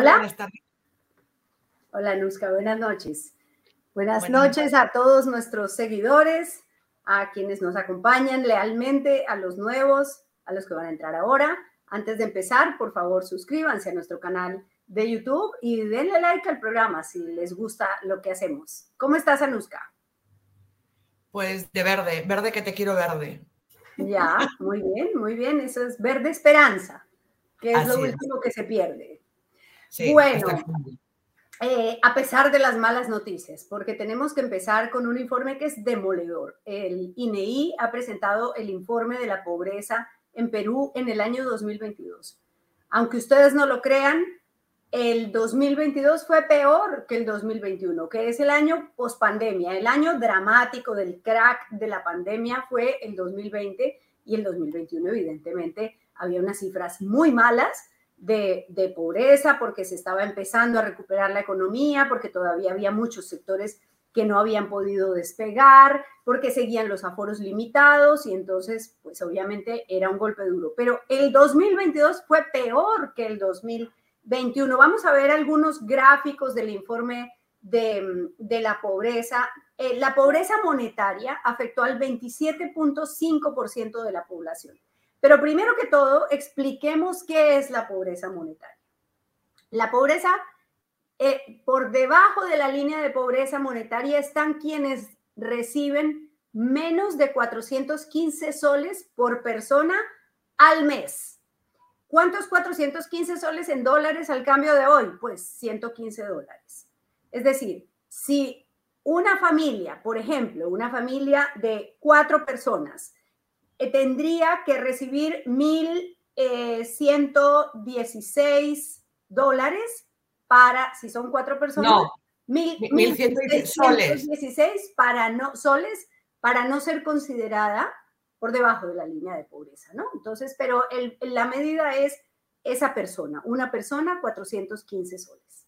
Hola. Hola, Nusca, buenas noches. Buenas, noches a todos nuestros seguidores, a quienes nos acompañan lealmente, a los nuevos, a los que van a entrar ahora. Antes de empezar, por favor, suscríbanse a nuestro canal de YouTube y denle like al programa si les gusta lo que hacemos. ¿Cómo estás, Anuska? Pues de verde, verde que te quiero verde. Ya, muy bien, muy bien. Eso es verde esperanza, que es lo último que se pierde. Bueno, eh, a pesar de las malas noticias, porque tenemos que empezar con un informe que es demoledor. El INEI e ha presentado el informe de la pobreza en Perú en el año 2022. Aunque ustedes no lo crean, el 2022 fue peor que el 2021, que es el año post-pandemia. El año dramático del crack de la pandemia fue el 2020 y el 2021 evidentemente había unas cifras muy malas de, de, pobreza porque se estaba empezando a recuperar la economía, porque todavía había muchos sectores que no habían podido despegar, porque seguían los aforos limitados y entonces pues obviamente era un golpe duro. Pero el 2022 fue peor que el 2021 21. Vamos a ver algunos gráficos del informe de, la pobreza. Eh, la pobreza monetaria afectó al 27.5% de la población. Pero primero que todo, expliquemos qué es la pobreza monetaria. La pobreza, eh, por debajo de la línea de pobreza monetaria están quienes reciben menos de 415 soles por persona al mes. ¿Cuántos 415 soles en dólares al cambio de hoy? Pues 115 dólares. Es decir, si una familia, por ejemplo, una familia de cuatro personas, eh, tendría que recibir 1.116 eh, dólares para, si son cuatro personas, no, 1.116 soles. para no, soles para no ser considerada por debajo de la línea de pobreza, ¿no? Entonces, pero la medida es esa persona, una persona, 415 soles.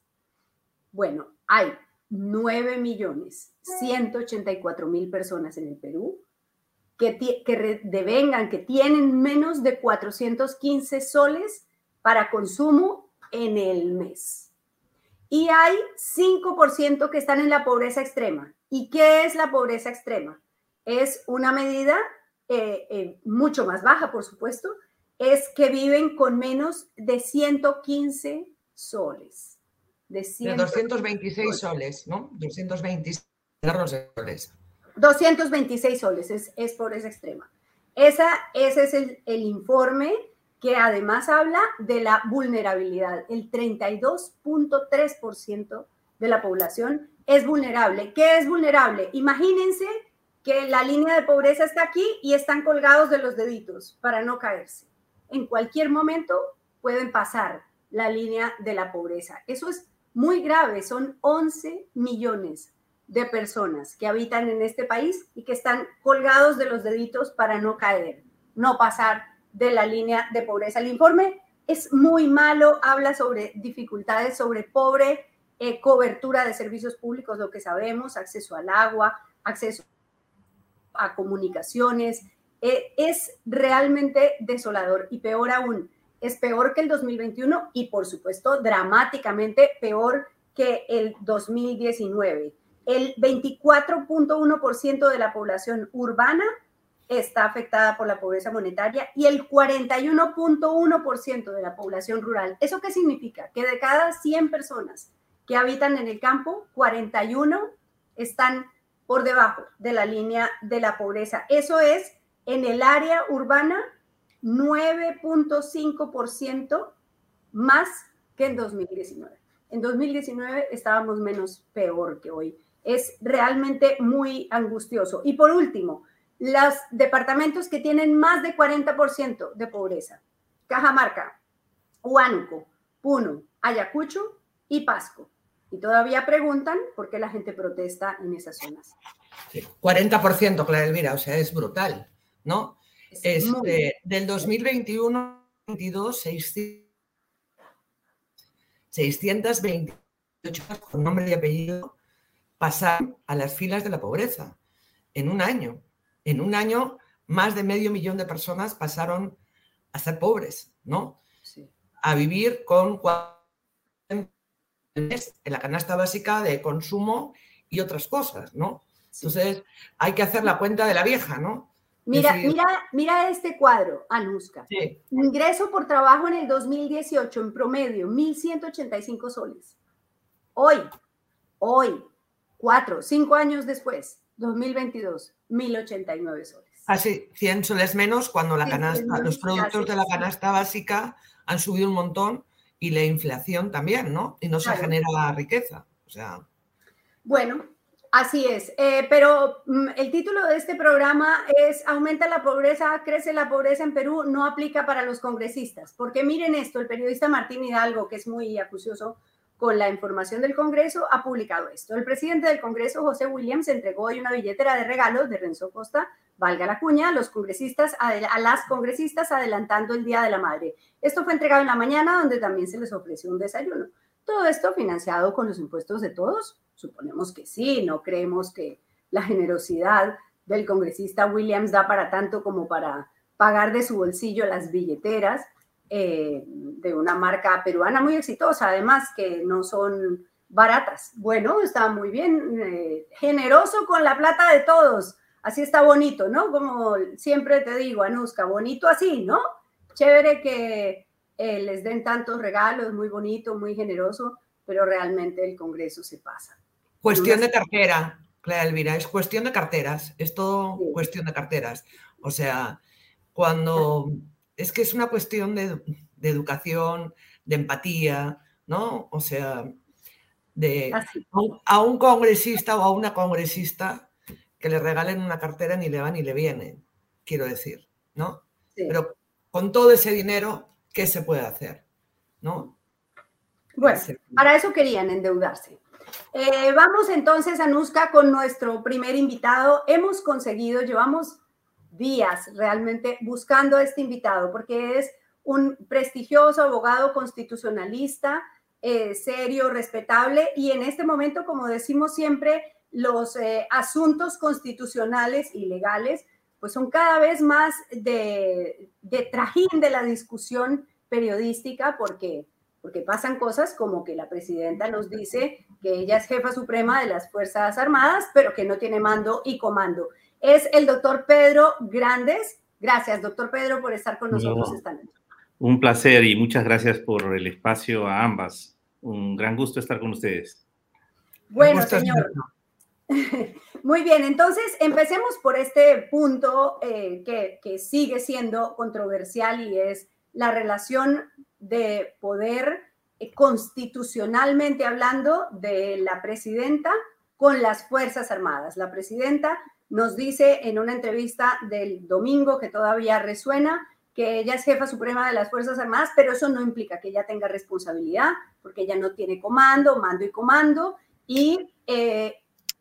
Bueno, hay 9 millones 184 mil personas en el Perú que, que devengan, que tienen menos de 415 soles para consumo en el mes. Y hay 5% que están en la pobreza extrema. ¿Y qué es la pobreza extrema? Es una medida eh, eh, mucho más baja, por supuesto, es que viven con menos de 115 soles. De, 226 soles, ¿no? 226 soles. 226 soles, es, es esa extrema. Esa, ese es el, el informe que además habla de la vulnerabilidad. El 32.3% de la población es vulnerable. ¿Qué es vulnerable? Imagínense que la línea de pobreza está aquí y están colgados de los deditos para no caerse. En cualquier momento pueden pasar la línea de la pobreza. Eso es muy grave. Son 11 millones de personas que habitan en este país y que están colgados de los deditos para no caer, no pasar de la línea de pobreza. El informe es muy malo, habla sobre dificultades, sobre pobre eh, cobertura de servicios públicos, lo que sabemos, acceso al agua, acceso a comunicaciones. Eh, es realmente desolador y peor aún, es peor que el 2021 y por supuesto dramáticamente peor que el 2019. El 24.1% de la población urbana está afectada por la pobreza monetaria y el 41.1% de la población rural. ¿Eso qué significa? Que de cada 100 personas que habitan en el campo, 41 están por debajo de la línea de la pobreza. Eso es en el área urbana 9.5% más que en 2019. En 2019 estábamos menos peor que hoy. Es realmente muy angustioso. Y por último, los departamentos que tienen más de 40% de pobreza. Cajamarca, Huánuco, Puno, Ayacucho y Pasco. Y todavía preguntan por qué la gente protesta en esas zonas. 40%, Clara Elvira, o sea, es brutal, ¿no? Es, este, del 2021 22, 628 con nombre y apellido pasaron a las filas de la pobreza en un año. En un año, más de medio millón de personas pasaron a ser pobres, ¿no? A vivir con en la canasta básica de consumo y otras cosas, ¿no? Entonces, hay que hacer la cuenta de la vieja, ¿no? Mira, mira, mira este cuadro, Anuska. Ingreso por trabajo en el 2018 en promedio, 1.185 soles. Hoy, hoy, cuatro, cinco años después, 2022, 1.089 soles. Así, 100 soles menos cuando la canasta, los productos de la canasta básica han subido un montón y la inflación también, ¿no? Y no se genera riqueza. O sea. Bueno, Así es, eh, pero mm, el título de este programa es Aumenta la pobreza, crece la pobreza en Perú, no aplica para los congresistas, porque miren esto, el periodista Martín Hidalgo, que es muy acucioso con la información del Congreso, ha publicado esto. El presidente del Congreso, José Williams, entregó hoy una billetera de regalos de Renzo Costa, valga la cuña, a los congresistas, a las congresistas adelantando el Día de la Madre. Esto fue entregado en la mañana, donde también se les ofreció un desayuno. Todo esto financiado con los impuestos de todos. Suponemos que sí, no creemos que la generosidad del congresista Williams da para tanto como para pagar de su bolsillo las billeteras eh, de una marca peruana muy exitosa, además que no son baratas. Bueno, está muy bien, eh, generoso con la plata de todos. Así está bonito, ¿no? Como siempre te digo, Anuska, bonito así, ¿no? Chévere que eh, les den tantos regalos, muy bonito, muy generoso, pero realmente el Congreso se pasa. Cuestión de cartera, Clara Elvira, es cuestión de carteras, es todo cuestión de carteras. O sea, cuando es que es una cuestión de, educación, de empatía, ¿no? O sea, de a un congresista o a una congresista que le regalen una cartera ni le va ni le viene, quiero decir, ¿no? Pero con todo ese dinero ¿qué se puede hacer? ¿No? Bueno, para eso querían endeudarse. Eh, vamos entonces, Anuska, con nuestro primer invitado. Hemos conseguido, llevamos días realmente buscando a este invitado, porque es un prestigioso abogado constitucionalista, eh, serio, respetable, y en este momento, como decimos siempre, los eh, asuntos constitucionales y legales pues son cada vez más de, trajín de la discusión periodística porque, porque pasan cosas como que la presidenta nos dice que ella es jefa suprema de las Fuerzas Armadas, pero que no tiene mando y comando. Es el doctor Pedro Grandes. Gracias, doctor Pedro, por estar con nosotros esta noche. Un placer y muchas gracias por el espacio a ambas. Un gran gusto estar con ustedes. Bueno, señor. Muy bien, entonces empecemos por este punto eh, que, sigue siendo controversial y es la relación de poder eh, constitucionalmente hablando de la presidenta con las Fuerzas Armadas. La presidenta nos dice en una entrevista del domingo que todavía resuena que ella es jefa suprema de las Fuerzas Armadas, pero eso no implica que ella tenga responsabilidad, porque ella no tiene comando, mando y comando, y eh,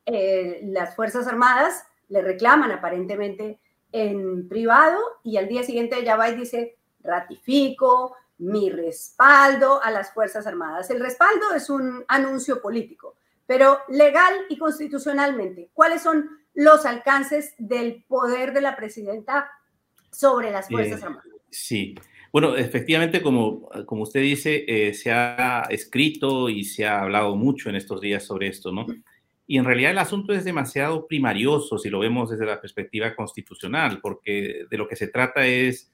eh, las Fuerzas Armadas le reclaman aparentemente en privado y al día siguiente ella va y dice, ratifico mi respaldo a las Fuerzas Armadas. El respaldo es un anuncio político, pero legal y constitucionalmente, ¿cuáles son los alcances del poder de la presidenta sobre las Fuerzas Armadas? Sí. Bueno, efectivamente, como, como usted dice, eh, se ha escrito y se ha hablado mucho en estos días sobre esto, ¿no? Y en realidad el asunto es demasiado primarioso si lo vemos desde la perspectiva constitucional, porque de lo que se trata es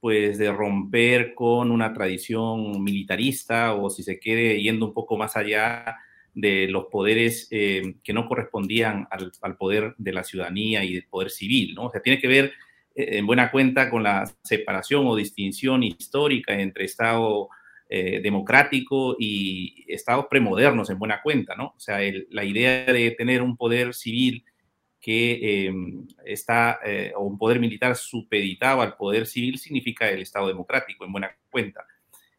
pues de romper con una tradición militarista o si se quiere yendo un poco más allá de los poderes eh, que no correspondían al, poder de la ciudadanía y del poder civil, ¿no? O sea, tiene que ver eh, en buena cuenta con la separación o distinción histórica entre Estado eh, democrático y estados premodernos en buena cuenta, ¿no? O sea, la idea de tener un poder civil que em, está, eh, o un poder militar supeditado al poder civil significa el Estado democrático en buena cuenta,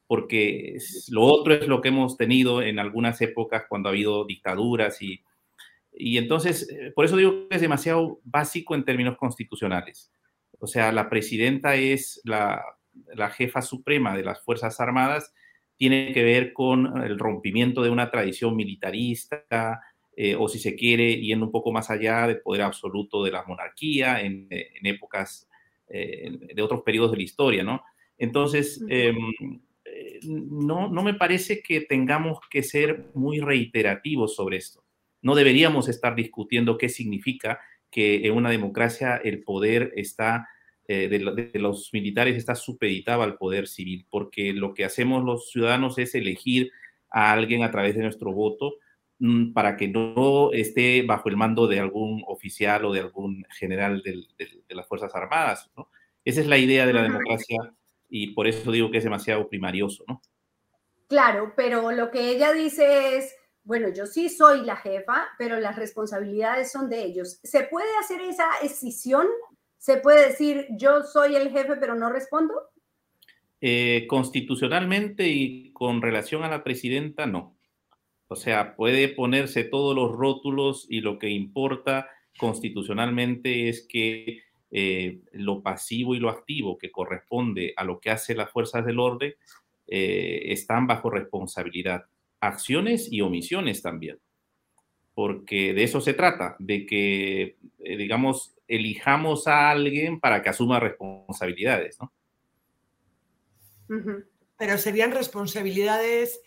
porque lo otro es lo que hemos tenido en algunas épocas cuando ha habido dictaduras y, y entonces, eh, por eso digo que es demasiado básico en términos constitucionales. O sea, la presidenta es la la jefa suprema de las Fuerzas Armadas tiene que ver con el rompimiento de una tradición militarista, eh, o si se quiere, yendo un poco más allá del poder absoluto de la monarquía en, épocas eh, de otros periodos de la historia, ¿no? Entonces, em, no, no me parece que tengamos que ser muy reiterativos sobre esto. No deberíamos estar discutiendo qué significa que en una democracia el poder está eh, de, los militares está supeditado al poder civil, porque lo que hacemos los ciudadanos es elegir a alguien a través de nuestro voto mm, para que no esté bajo el mando de algún oficial o de algún general de las Fuerzas Armadas. Esa es la idea de la democracia y por eso digo que es demasiado primarioso. ¿no? Claro, pero lo que ella dice es, bueno, yo sí soy la jefa, pero las responsabilidades son de ellos. ¿Se puede hacer esa escisión ¿Se puede decir yo soy el jefe pero no respondo? Eh, constitucionalmente y con relación a la presidenta, no. O sea, puede ponerse todos los rótulos y lo que importa constitucionalmente es que eh, lo pasivo y lo activo que corresponde a lo que hace las fuerzas del orden eh, están bajo responsabilidad. Acciones y omisiones también. Porque de eso se trata, de que, digamos, elijamos a alguien para que asuma responsabilidades, ¿no? Pero serían responsabilidades,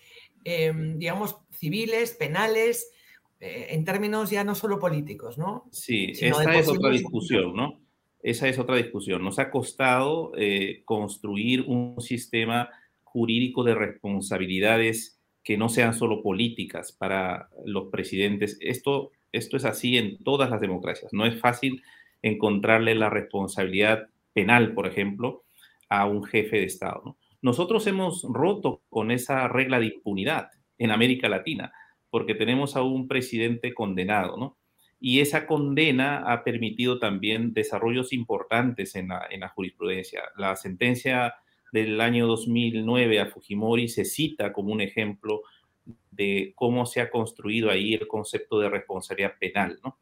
em, digamos, civiles, penales, eh, en términos ya no solo políticos, ¿no? Sí, esa es otra discusión, ¿no? Esa es otra discusión. Nos ha costado eh, construir un sistema jurídico de responsabilidades que no sean solo políticas para los presidentes. Esto, esto es así en todas las democracias. No es fácil encontrarle la responsabilidad penal, por ejemplo, a un jefe de Estado. Nosotros hemos roto con esa regla de impunidad en América Latina, porque tenemos a un presidente condenado, ¿no? Y esa condena ha permitido también desarrollos importantes en la, en la jurisprudencia. La sentencia del año 2009 a Fujimori se cita como un ejemplo de cómo se ha construido ahí el concepto de responsabilidad penal, ¿no?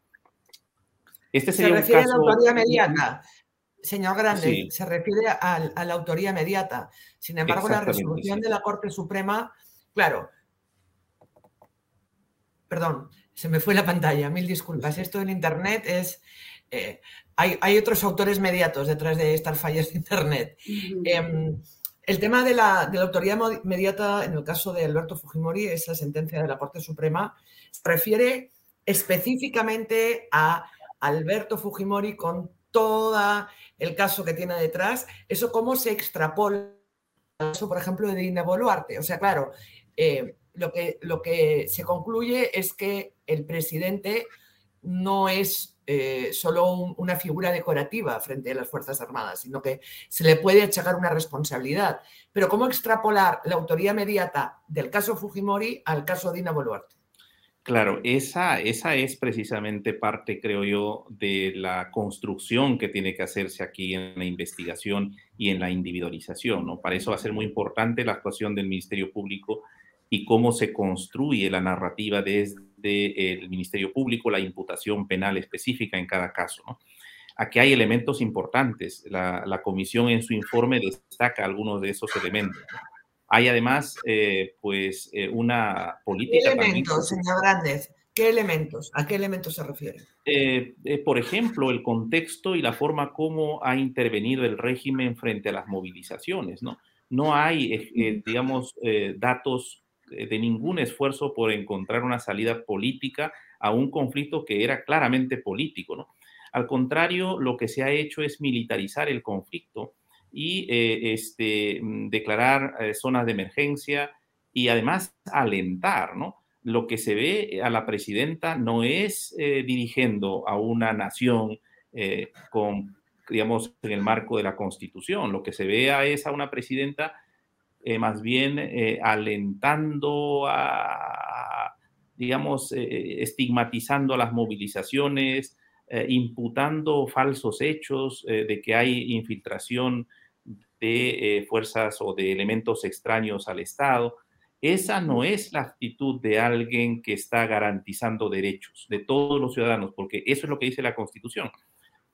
Este se refiere a la autoría mediata. Señor Grande, se refiere a, la autoría mediata. Sin embargo, la resolución de la Corte Suprema, claro, perdón, se me fue la pantalla, mil disculpas. Esto en Internet es... Eh, hay, otros autores mediatos detrás de estas fallas de Internet. Em, el tema de la, de la, autoría mediata en el caso de Alberto Fujimori, esa sentencia de la Corte Suprema, se refiere específicamente a Alberto Fujimori con todo el caso que tiene detrás, eso cómo se extrapola eso, por ejemplo, de Dina Boluarte. O sea, claro, eh, lo, que, lo que se concluye es que el presidente no es eh, solo una figura decorativa frente a las Fuerzas Armadas, sino que se le puede achacar una responsabilidad. Pero ¿cómo extrapolar la autoría inmediata del caso Fujimori al caso Dina Boluarte? Claro, esa, esa es precisamente parte, creo yo, de la construcción que tiene que hacerse aquí en la investigación y en la individualización. ¿no? Para eso va a ser muy importante la actuación del Ministerio Público y cómo se construye la narrativa desde el Ministerio Público, la imputación penal específica en cada caso. ¿no? Aquí hay elementos importantes. La, la comisión en su informe destaca algunos de esos elementos. Hay además, eh, pues, eh, una política. ¿Qué elementos, señor Grandes? ¿Qué elementos? ¿A qué elementos se refiere? Eh, por ejemplo, el contexto y la forma como ha intervenido el régimen frente a las movilizaciones, ¿no? No hay, digamos, datos de ningún esfuerzo por encontrar una salida política a un conflicto que era claramente político, ¿no? Al contrario, lo que se ha hecho es militarizar el conflicto y eh, este, mm, declarar eh, zonas de emergencia y además alentar, ¿no? Lo que se ve a la presidenta no es eh, dirigiendo a una nación con, digamos, en el marco de la constitución. Lo que se ve a es a una presidenta más bien alentando a, digamos, estigmatizando a las movilizaciones, imputando falsos hechos de que hay infiltración de eh, fuerzas o de elementos extraños al Estado. Esa no es la actitud de alguien que está garantizando derechos de todos los ciudadanos, porque eso es lo que dice la Constitución.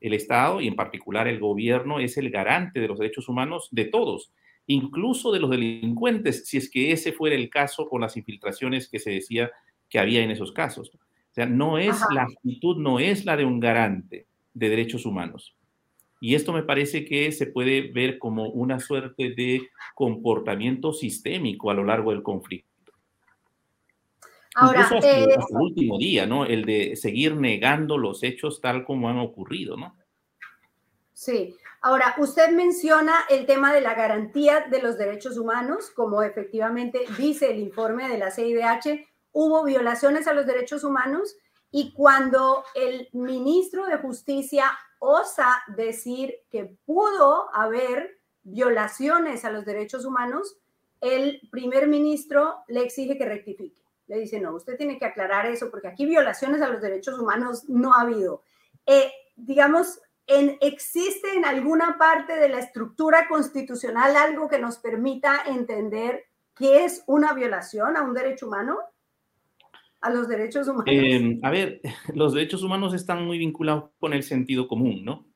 El Estado y en particular el gobierno es el garante de los derechos humanos de todos, incluso de los delincuentes, si es que ese fuera el caso con las infiltraciones que se decía que había en esos casos. O sea, no es la actitud, no es la de un garante de derechos humanos. Y esto me parece que se puede ver como una suerte de comportamiento sistémico a lo largo del conflicto. Ahora, hasta, el eh, último día, ¿no? El de seguir negando los hechos tal como han ocurrido, ¿no? Sí. Ahora, usted menciona el tema de la garantía de los derechos humanos, como efectivamente dice el informe de la CIDH, hubo violaciones a los derechos humanos y cuando el ministro de Justicia osa decir que pudo haber violaciones a los derechos humanos, el primer ministro le exige que rectifique. Le dice, no, usted tiene que aclarar eso porque aquí violaciones a los derechos humanos no ha habido. Eh, digamos, en, ¿existe en alguna parte de la estructura constitucional algo que nos permita entender qué es una violación a un derecho humano? A los derechos humanos. Em, a ver, los derechos humanos están muy vinculados con el sentido común, ¿no?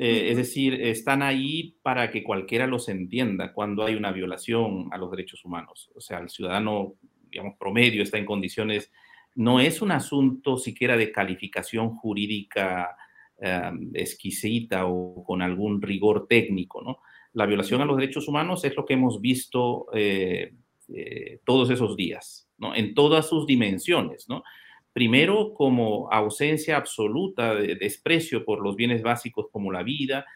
Eh, es decir, están ahí para que cualquiera los entienda cuando hay una violación a los derechos humanos. O sea, el ciudadano, digamos, promedio está en condiciones, no es un asunto siquiera de calificación jurídica eh, exquisita o con algún rigor técnico, ¿no? La violación a los derechos humanos es lo que hemos visto eh, eh, todos esos días, ¿no? En todas sus dimensiones, ¿no? Primero, como ausencia absoluta de desprecio por los bienes básicos como la vida,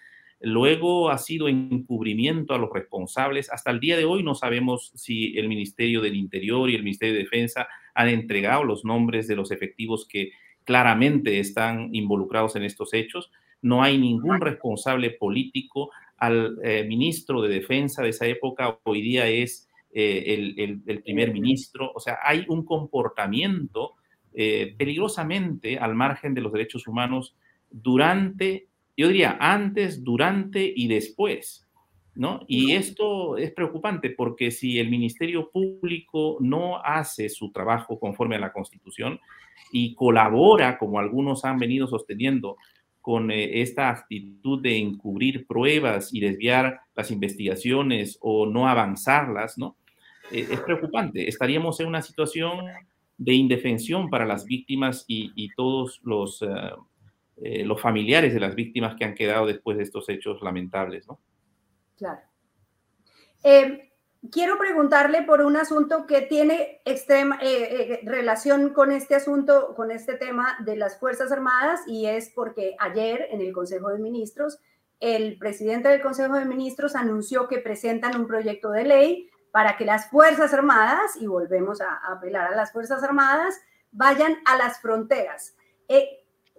Luego ha sido encubrimiento a los responsables. Hasta el día de hoy no sabemos si el Ministerio del Interior y el Ministerio de Defensa han entregado los nombres de los efectivos que claramente están involucrados en estos hechos. No hay ningún responsable político. Al eh, ministro de Defensa de esa época hoy día es eh, el, primer ministro. O sea, hay un comportamiento eh, peligrosamente al margen de los derechos humanos durante, yo diría, antes, durante y después. ¿No? Y esto es preocupante porque si el Ministerio Público no hace su trabajo conforme a la Constitución y colabora, como algunos han venido sosteniendo, con eh, esta actitud de encubrir pruebas y desviar las investigaciones o no avanzarlas, ¿no? Eh, es preocupante. Estaríamos en una situación de indefensión para las víctimas y, todos los, eh, los familiares de las víctimas que han quedado después de estos hechos lamentables, ¿no? Claro. Eh, quiero preguntarle por un asunto que tiene extrema eh, eh, relación con este asunto, con este tema de las Fuerzas Armadas, y es porque ayer en el Consejo de Ministros, el presidente del Consejo de Ministros anunció que presentan un proyecto de ley para que las Fuerzas Armadas, y volvemos a, apelar a las Fuerzas Armadas, vayan a las fronteras.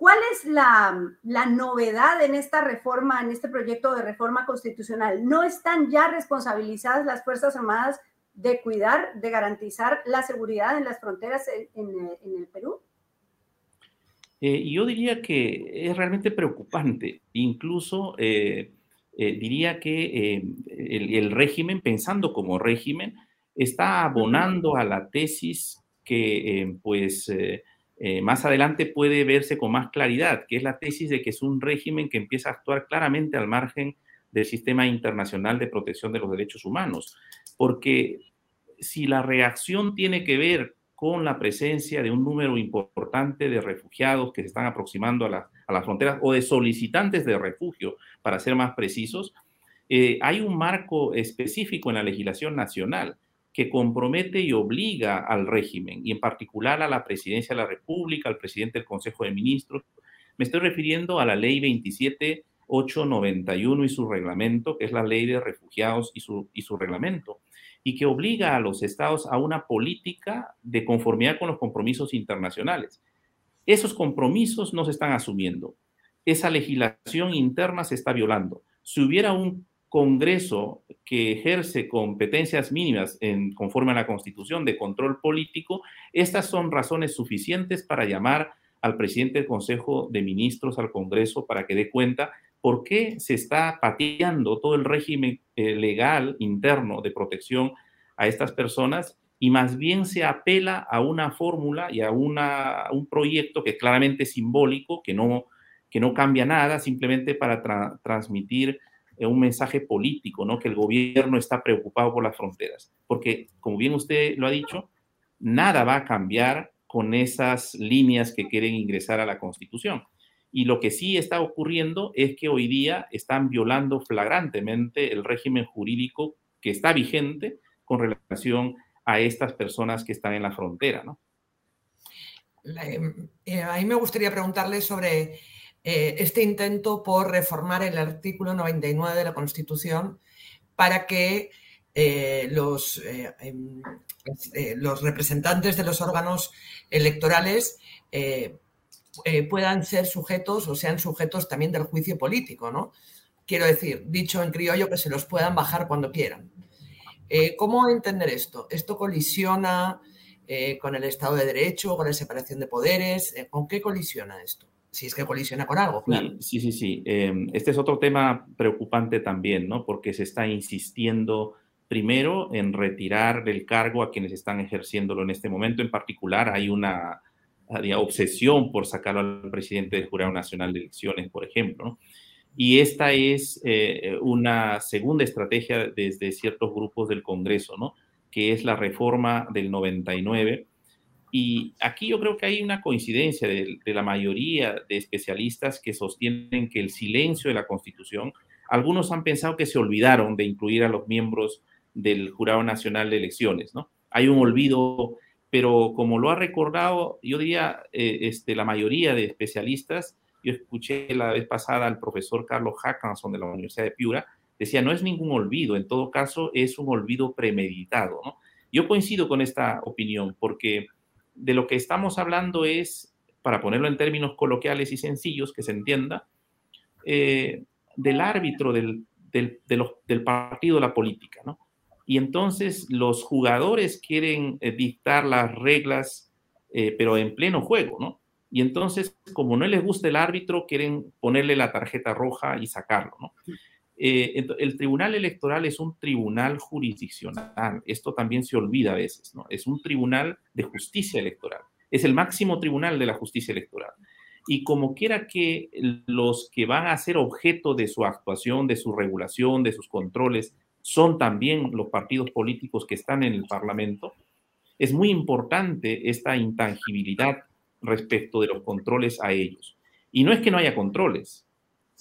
¿Cuál es la, novedad en esta reforma, en este proyecto de reforma constitucional? ¿No están ya responsabilizadas las Fuerzas Armadas de cuidar, de garantizar la seguridad en las fronteras en, el Perú? Eh, yo diría que es realmente preocupante. Incluso eh, eh, diría que el, el, régimen, pensando como régimen, está abonando a la tesis que pues eh, más adelante puede verse con más claridad, que es la tesis de que es un régimen que empieza a actuar claramente al margen del sistema internacional de protección de los derechos humanos. Porque si la reacción tiene que ver con la presencia de un número importante de refugiados que se están aproximando a, las fronteras o de solicitantes de refugio, para ser más precisos, eh, hay un marco específico en la legislación nacional que compromete y obliga al régimen, y en particular a la presidencia de la República, al presidente del Consejo de Ministros. Me estoy refiriendo a la ley 27891 y su reglamento, que es la ley de refugiados y su, y su reglamento, y que obliga a los estados a una política de conformidad con los compromisos internacionales. Esos compromisos no se están asumiendo. Esa legislación interna se está violando. Si hubiera un Congreso que ejerce competencias mínimas en, conforme a la Constitución de control político, estas son razones suficientes para llamar al presidente del Consejo de Ministros al Congreso para que dé cuenta por qué se está pateando todo el régimen eh, legal interno de protección a estas personas y más bien se apela a una fórmula y a, una, un proyecto que claramente es simbólico, que no, que no cambia nada, simplemente para transmitir un mensaje político, ¿no? Que el gobierno está preocupado por las fronteras. Porque, como bien usted lo ha dicho, nada va a cambiar con esas líneas que quieren ingresar a la Constitución. Y lo que sí está ocurriendo es que hoy día están violando flagrantemente el régimen jurídico que está vigente con relación a estas personas que están en la frontera, ¿no? Eh, a mí me gustaría preguntarle sobre eh, este intento por reformar el artículo 99 de la Constitución para que eh, los, em, los representantes de los órganos electorales eh, puedan ser sujetos o sean sujetos también del juicio político, ¿no? Quiero decir, dicho en criollo, que se los puedan bajar cuando quieran. Eh, ¿Cómo entender esto? ¿Esto colisiona eh, con el Estado de Derecho, con la separación de poderes? ¿Con qué colisiona esto? Si es que colisiona con algo, claro. Sí, sí, sí. Em, este es otro tema preocupante también, ¿no? Porque se está insistiendo primero en retirar del cargo a quienes están ejerciéndolo en este momento. En particular, hay una obsesión por sacarlo al presidente del Jurado Nacional de Elecciones, por ejemplo. Y esta es eh, una segunda estrategia desde ciertos grupos del Congreso, ¿no? que es la reforma del 99. Y aquí yo creo que hay una coincidencia de, de, la mayoría de especialistas que sostienen que el silencio de la Constitución, algunos han pensado que se olvidaron de incluir a los miembros del Jurado Nacional de Elecciones, ¿no? Hay un olvido pero como lo ha recordado, yo diría, eh, este, la mayoría de especialistas, yo escuché la vez pasada al profesor Carlos Hackanson de la Universidad de Piura, decía, no es ningún olvido, en todo caso es un olvido premeditado. ¿no? Yo coincido con esta opinión, porque de lo que estamos hablando es, para ponerlo en términos coloquiales y sencillos, que se entienda, eh, del árbitro del, partido la política, ¿no? y entonces los jugadores quieren eh, dictar las reglas, eh, pero en pleno juego, ¿no? Y entonces, como no les gusta el árbitro, quieren ponerle la tarjeta roja y sacarlo, ¿no? Eh, el tribunal electoral es un tribunal jurisdiccional, esto también se olvida a veces, ¿no? Es un tribunal de justicia electoral, es el máximo tribunal de la justicia electoral. Y como quiera que los que van a ser objeto de su actuación, de su regulación, de sus controles, son también los partidos políticos que están en el Parlamento, es muy importante esta intangibilidad respecto de los controles a ellos. Y no es que no haya controles,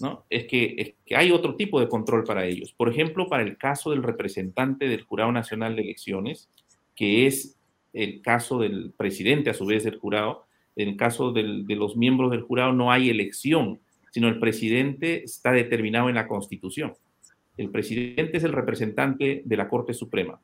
¿no? Es que, hay otro tipo de control para ellos. Por ejemplo, para el caso del representante del Jurado Nacional de Elecciones, que es el caso del presidente a su vez del jurado, en el caso de los miembros del jurado no hay elección, sino el presidente está determinado en la Constitución. El presidente es el representante de la Corte Suprema.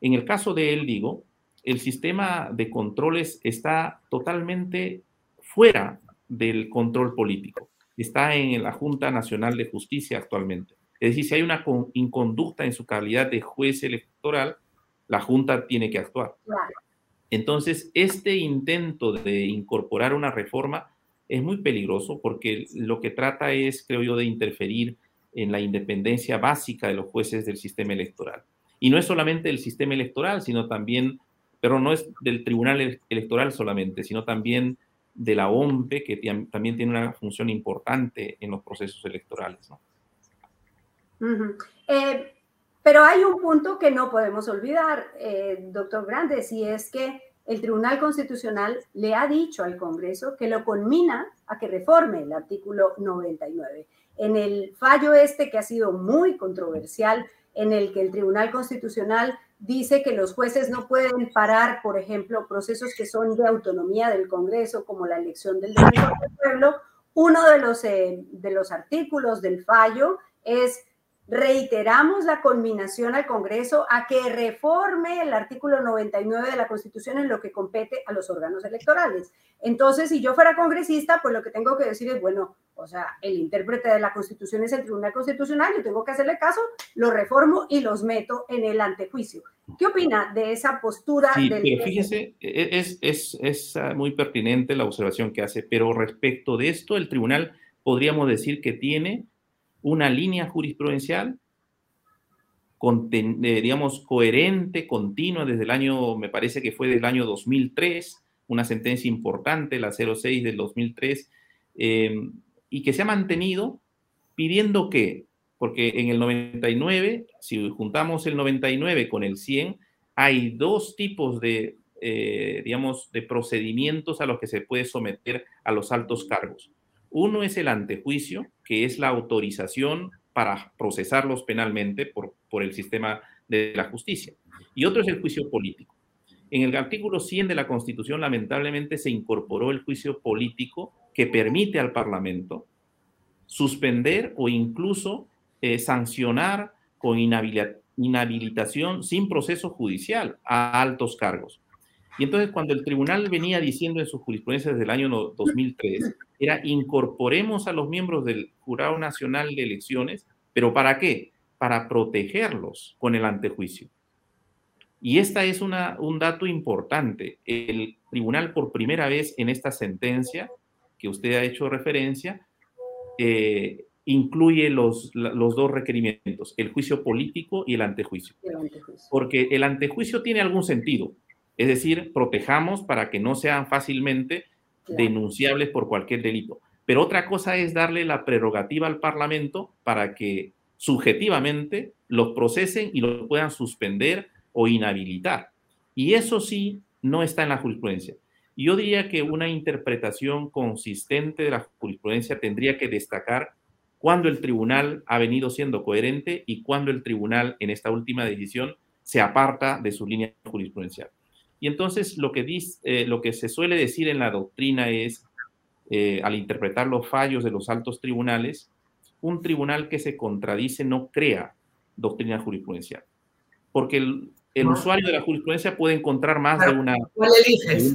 En el caso de él, digo, el sistema de controles está totalmente fuera del control político. Está en la Junta Nacional de Justicia actualmente. Es decir, si hay una inconducta en su calidad de juez electoral, la Junta tiene que actuar. Entonces, este intento de incorporar una reforma es muy peligroso porque lo que trata es, creo yo, de interferir en la independencia básica de los jueces del sistema electoral. Y no es solamente del sistema electoral, sino también, pero no es del tribunal electoral solamente, sino también de la OMPE, que también tiene una función importante en los procesos electorales. Eh, pero hay un punto que no podemos olvidar, eh, doctor Grandes, y es que el Tribunal Constitucional le ha dicho al Congreso que lo conmina a que reforme el artículo 99 en el fallo este que ha sido muy controversial, en el que el Tribunal Constitucional dice que los jueces no pueden parar, por ejemplo, procesos que son de autonomía del Congreso, como la elección del defensor del pueblo, uno de los, eh, de los artículos del fallo es reiteramos la conminación al Congreso a que reforme el artículo 99 de la Constitución en lo que compete a los órganos electorales. Entonces, si yo fuera congresista, pues lo que tengo que decir es, bueno, o sea, el intérprete de la Constitución es el Tribunal Constitucional, yo tengo que hacerle caso, lo reformo y los meto en el antejuicio. ¿Qué opina de esa postura? Sí, pero fíjese, e-, es, es, es ah, muy pertinente la observación que hace, pero respecto de esto, el tribunal podríamos decir que tiene una línea jurisprudencial, eh, digamos, coherente, continua desde el año, me parece que fue del año 2003, una sentencia importante, la 06 del 2003, em, y que se ha mantenido pidiendo que, porque en el 99, si juntamos el 99 con el 100, hay dos tipos de, eh, digamos, de procedimientos a los que se puede someter a los altos cargos. Uno es el antejuicio, que es la autorización para procesarlos penalmente por, por el sistema de la justicia. Y otro es el juicio político. En el artículo 100 de la Constitución, lamentablemente, se incorporó el juicio político que permite al Parlamento suspender o incluso eh, sancionar con inhabilitación sin proceso judicial a altos cargos. Y entonces cuando el tribunal venía diciendo en su jurisprudencia desde el año 2003, era incorporemos a los miembros del Jurado Nacional de Elecciones, pero ¿para qué? Para protegerlos con el antejuicio. Y esta es una, un dato importante. El tribunal por primera vez en esta sentencia que usted ha hecho referencia, eh, incluye los, los, dos requerimientos, el juicio político y el antejuicio. Porque el antejuicio tiene algún sentido, es decir, protejamos para que no sean fácilmente denunciables por cualquier delito. Pero otra cosa es darle la prerrogativa al Parlamento para que subjetivamente los procesen y los puedan suspender o inhabilitar. Y eso sí no está en la jurisprudencia. Yo diría que una interpretación consistente de la jurisprudencia tendría que destacar cuando el tribunal ha venido siendo coherente y cuando el tribunal en esta última decisión se aparta de su línea jurisprudencial. Y entonces lo que, dice, eh, lo que se suele decir en la doctrina es, eh, al interpretar los fallos de los altos tribunales, un tribunal que se contradice no crea doctrina jurisprudencial. Porque el, el usuario de la jurisprudencia puede encontrar más de una, ¿Cuál eliges?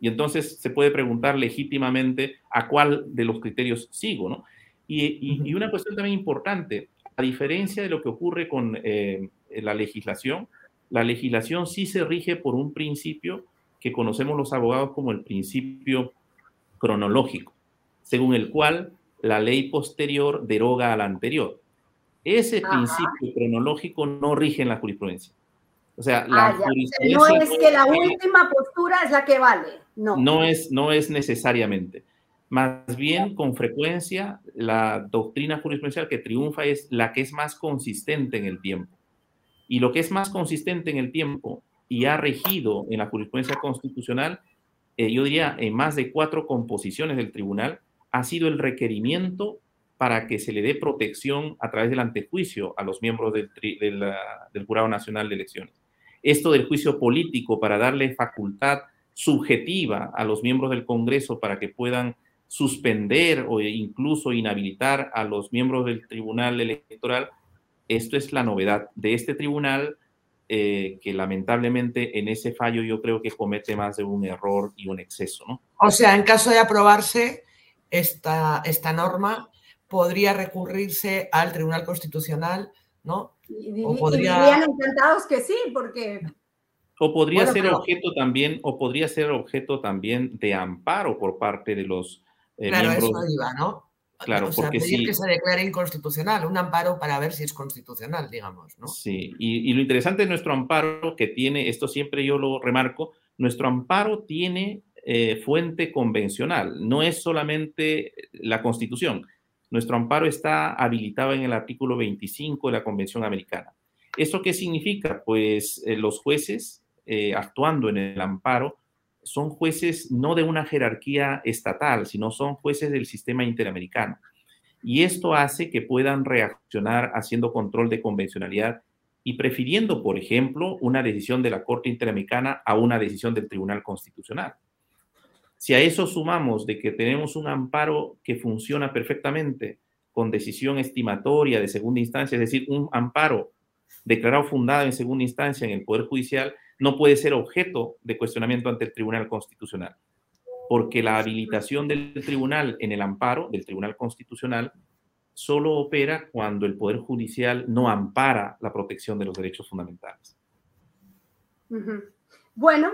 Y entonces se puede preguntar legítimamente a cuál de los criterios sigo, ¿no? Y, y, una cuestión también importante, a diferencia de lo que ocurre con eh, la legislación, la legislación sí se rige por un principio que conocemos los abogados como el principio cronológico, según el cual la ley posterior deroga a la anterior. Ese principio cronológico no rige en la jurisprudencia. O sea, la ah, No es que la última postura es la que vale, no. No es, no es necesariamente. Más bien, con frecuencia, la doctrina jurisprudencial que triunfa es la que es más consistente en el tiempo. Y lo que es más consistente en el tiempo y ha regido en la jurisprudencia constitucional, eh, yo diría en más de cuatro composiciones del tribunal, ha sido el requerimiento para que se le dé protección a través del antejuicio a los miembros del, del Jurado Nacional de Elecciones. Esto del juicio político para darle facultad subjetiva a los miembros del Congreso para que puedan suspender o incluso inhabilitar a los miembros del Tribunal Electoral, esto es la novedad de este tribunal eh, que lamentablemente en ese fallo yo creo que comete más de un error y un exceso. ¿no? O sea, en caso de aprobarse esta, esta norma, podría recurrirse al Tribunal Constitucional, ¿no? Y, o podría... encantados que sí, porque... O podría ser objeto también, o podría ser objeto también de amparo por parte de los eh, claro, Eso iba, ¿no? Claro, porque sí. que se declare inconstitucional, un amparo para ver si es constitucional, digamos, ¿no? Sí, y, lo interesante es nuestro amparo que tiene, esto siempre yo lo remarco, nuestro amparo tiene eh, fuente convencional, no es solamente la Constitución, nuestro amparo está habilitado en el artículo 25 de la Convención Americana. ¿Eso qué significa? Pues eh, los jueces eh, actuando en el amparo son jueces no de una jerarquía estatal, sino son jueces del sistema interamericano. Y esto hace que puedan reaccionar haciendo control de convencionalidad y prefiriendo, por ejemplo, una decisión de la Corte Interamericana a una decisión del Tribunal Constitucional. Si a eso sumamos de que tenemos un amparo que funciona perfectamente con decisión estimatoria de segunda instancia, es decir, un amparo declarado fundado en segunda instancia en el Poder Judicial, no puede ser objeto de cuestionamiento ante el Tribunal Constitucional, porque la habilitación del tribunal en el amparo del Tribunal Constitucional solo opera cuando el Poder Judicial no ampara la protección de los derechos fundamentales. Bueno,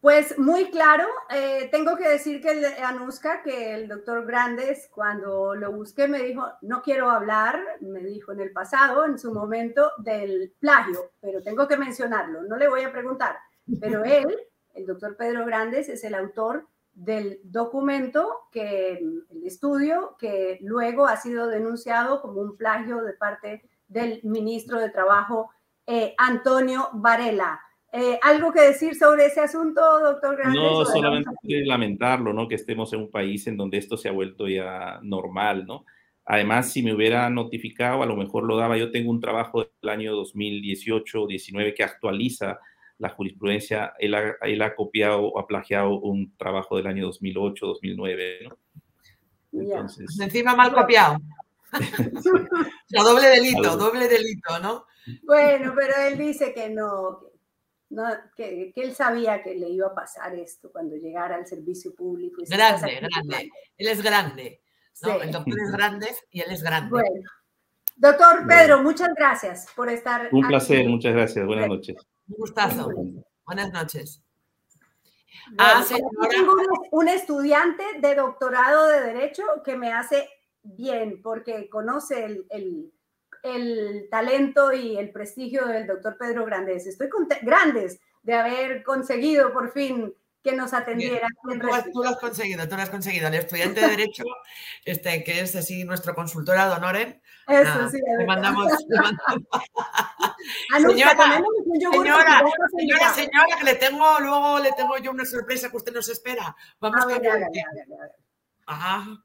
pues muy claro, eh, tengo que decir que Anuska, que el doctor Grandes, cuando lo busqué, me dijo, no quiero hablar, me dijo en el pasado, en su momento, del plagio, pero tengo que mencionarlo, no le voy a preguntar, pero él, el doctor Pedro Grandes, es el autor del documento, que, el estudio, que luego ha sido denunciado como un plagio de parte del ministro de Trabajo, eh, Antonio Varela. Eh, ¿Algo que decir sobre ese asunto, doctor Grandes? No, solamente lamentarlo, ¿no? Que estemos en un país en donde esto se ha vuelto ya normal, ¿no? Además, si me hubiera notificado, a lo mejor lo daba. Yo tengo un trabajo del año 2018 19 que actualiza la jurisprudencia. Él ha, él ha copiado o ha plagiado un trabajo del año 2008, 2009, ¿no? Entonces... Pues encima mal copiado. o doble delito, doble delito, ¿no? Bueno, pero él dice que no, que, él sabía que le iba a pasar esto cuando llegara al servicio público. grande, grande. Él es grande. El doctor es grande y él es grande. Bueno. Doctor Pedro, muchas gracias por estar. Un placer, muchas gracias. Buenas noches. Un gustazo. Buenas noches. ah, Tengo un estudiante de doctorado de Derecho que me hace bien porque conoce el el talento y el prestigio del doctor Pedro Grandes. Estoy Grandes de haber conseguido por fin que nos atendiera. Tú, lo has conseguido, tú lo has conseguido. El estudiante de Derecho, este, que es así nuestro consultor ad honorem. Eso sí, le mandamos. Le mandamos. señora, señora, señora, señora, que le tengo, luego le tengo yo una sorpresa que usted nos espera. Vamos a, ver, a ver, a ver. Ajá.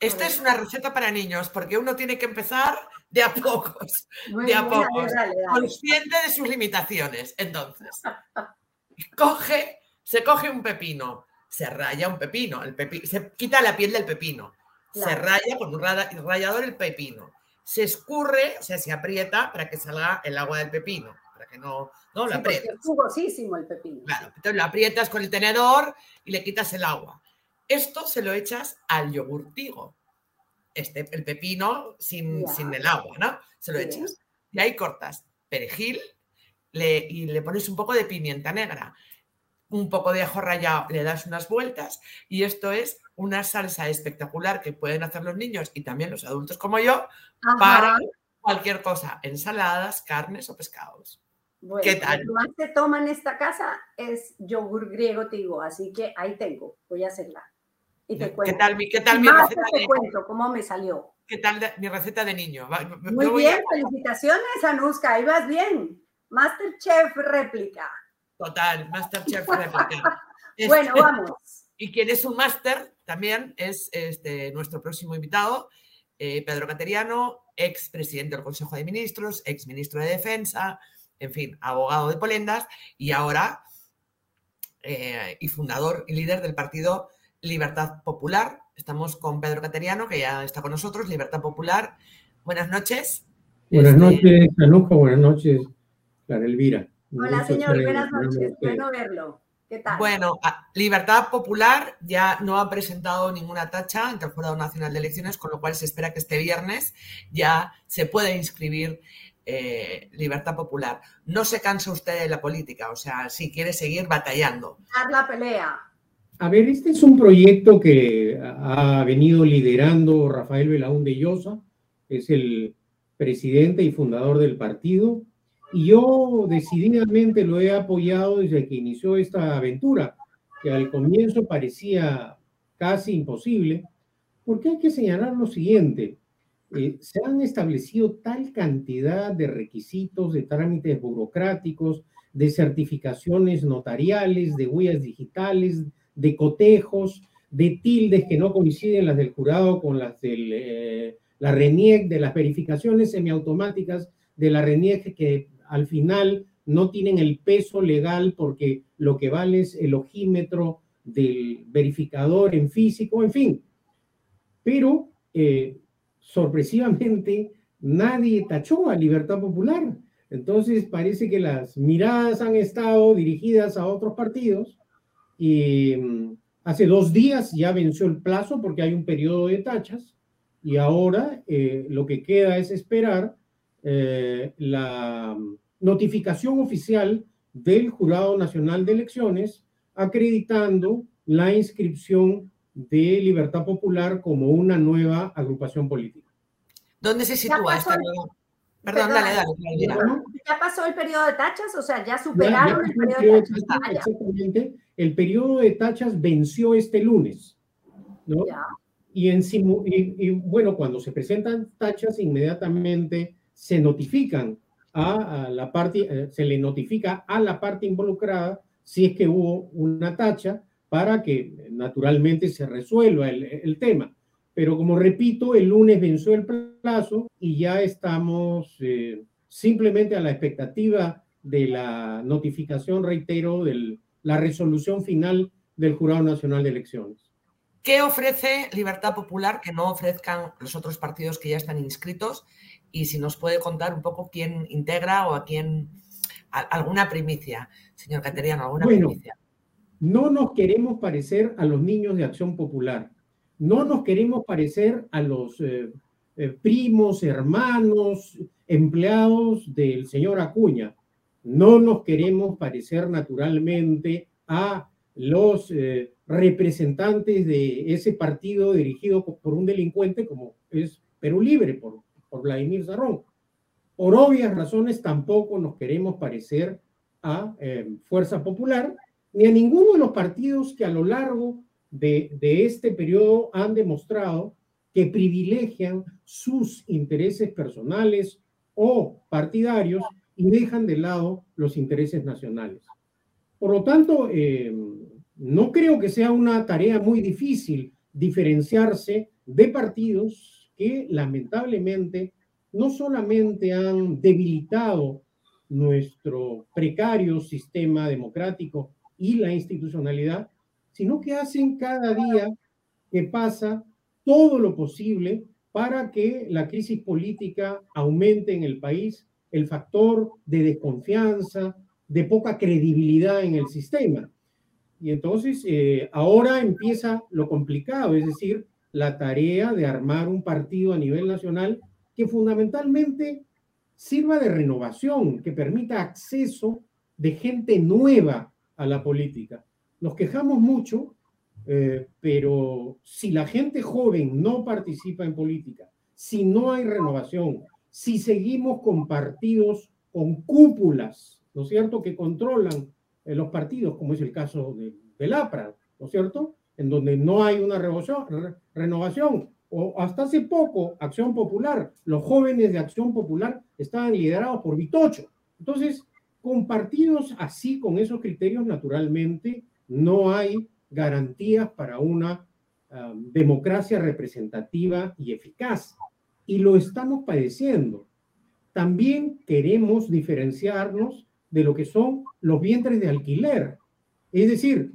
Esta es una receta para niños porque uno tiene que empezar de a pocos, de a pocos, consciente de sus limitaciones. Entonces, coge, se coge un pepino, se raya un pepino, el se quita la piel del pepino, se raya con un rallador el pepino, se escurre, o sea, se aprieta para que salga el agua del pepino, para que no, no lo aprietas. Es jugosísimo el pepino. Claro, entonces lo aprietas con el tenedor y le quitas el agua. Esto se lo echas al yogurtigo. Este, el pepino sin, sin, el agua, ¿no? Se lo echas. Y ahí cortas perejil le, y le pones un poco de pimienta negra, un poco de ajo rallado, le das unas vueltas y esto es una salsa espectacular que pueden hacer los niños y también los adultos como yo para cualquier cosa, ensaladas, carnes o pescados. ¿Qué tal? Lo que más se toma en esta casa es yogur griego tigo, así que ahí tengo, voy a hacerla. ¿Qué tal, mi, qué tal mi receta? Te cuento cómo me salió. ¿Qué tal mi receta de niño? Muy bien, felicitaciones, Anuska, ahí vas bien. Masterchef réplica. Total, Masterchef réplica. bueno, este, vamos. Y quien es un máster también es este, nuestro próximo invitado, eh, Pedro Cateriano, ex presidente del Consejo de Ministros, ex ministro de Defensa, en fin, abogado de Polendas y ahora eh, y fundador y líder del partido Libertad Popular. Estamos con Pedro Cateriano, que ya está con nosotros, Libertad Popular. Buenas noches. Buenas este, noches, Anuja. Buenas noches, Clara Elvira. Hola, señor. Buenas noches. Bueno verlo. ¿Qué tal? Bueno, Libertad Popular ya no ha presentado ninguna tacha ante el Jurado Nacional de Elecciones, con lo cual se espera que este viernes ya se pueda inscribir eh, Libertad Popular. No se cansa usted de la política, o sea, si quiere seguir batallando. Dar la pelea. A ver, este es un proyecto que ha venido liderando Rafael Belaúnde Llosa, es el presidente y fundador del partido, y yo decididamente lo he apoyado desde que inició esta aventura, que al comienzo parecía casi imposible, porque hay que señalar lo siguiente, eh, se han establecido tal cantidad de requisitos, de trámites burocráticos, de certificaciones notariales, de huellas digitales, de cotejos, de tildes que no coinciden las del jurado con las de eh, la RENIEC, de las verificaciones semiautomáticas de la RENIEC que al final no tienen el peso legal porque lo que vale es el ojímetro del verificador en físico, en fin. Pero eh, sorpresivamente nadie tachó a Libertad Popular. Entonces parece que las miradas han estado dirigidas a otros partidos y mm, hace dos días ya venció el plazo porque hay un periodo de tachas y ahora eh, lo que queda es esperar eh, la notificación oficial del Jurado Nacional de Elecciones, acreditando la inscripción de Libertad Popular como una nueva agrupación política. ¿Dónde se sitúa esta nueva? Perdón, dale, dale. ¿Ya pasó el periodo de tachas? O sea, ¿ya superaron el periodo de tachas? Ah, exactamente. El periodo de tachas venció este lunes. ¿no? Y, en, y, bueno, cuando se presentan tachas, inmediatamente se notifican a, la parte, eh, se le notifica a la parte involucrada si es que hubo una tacha para que naturalmente se resuelva el, el tema. Pero como repito, el lunes venció el plazo y ya estamos eh, simplemente a la expectativa de la notificación, reitero, de la resolución final del Jurado Nacional de Elecciones. ¿Qué ofrece Libertad Popular que no ofrezcan los otros partidos que ya están inscritos? Y si nos puede contar un poco quién integra o a quién alguna primicia, señor Cateriano, alguna primicia. No nos queremos parecer a los niños de Acción Popular. No nos queremos parecer a los eh, eh, primos, hermanos, empleados del señor Acuña. No nos queremos parecer naturalmente a los eh, representantes de ese partido dirigido por un delincuente como es Perú Libre, por, por Vladimir Zarrón. Por obvias razones tampoco nos queremos parecer a Fuerza Popular ni a ninguno de los partidos que a lo largo de, este periodo han demostrado que privilegian sus intereses personales o partidarios y dejan de lado los intereses nacionales. Por lo tanto, eh, no creo que sea una tarea muy difícil diferenciarse de partidos que lamentablemente no solamente han debilitado nuestro precario sistema democrático y la institucionalidad, sino que hacen cada día que pasa todo lo posible para que la crisis política aumente en el país, el factor de desconfianza, de poca credibilidad en el sistema. Y entonces eh, ahora empieza lo complicado, es decir, la tarea de armar un partido a nivel nacional que fundamentalmente sirva de renovación, que permita acceso de gente nueva a la política. Nos quejamos mucho, eh, pero si la gente joven no participa en política, si no hay renovación, si seguimos con partidos con cúpulas, ¿no es cierto?, que controlan eh, los partidos, como es el caso de, del APRA, ¿no es cierto?, en donde no hay una renovación. O hasta hace poco, Acción Popular, los jóvenes de Acción Popular estaban liderados por Vitocho. Entonces, con partidos así, con esos criterios, naturalmente, no hay garantías para una um, democracia representativa y eficaz. Y lo estamos padeciendo. También queremos diferenciarnos de lo que son los vientres de alquiler. Es decir,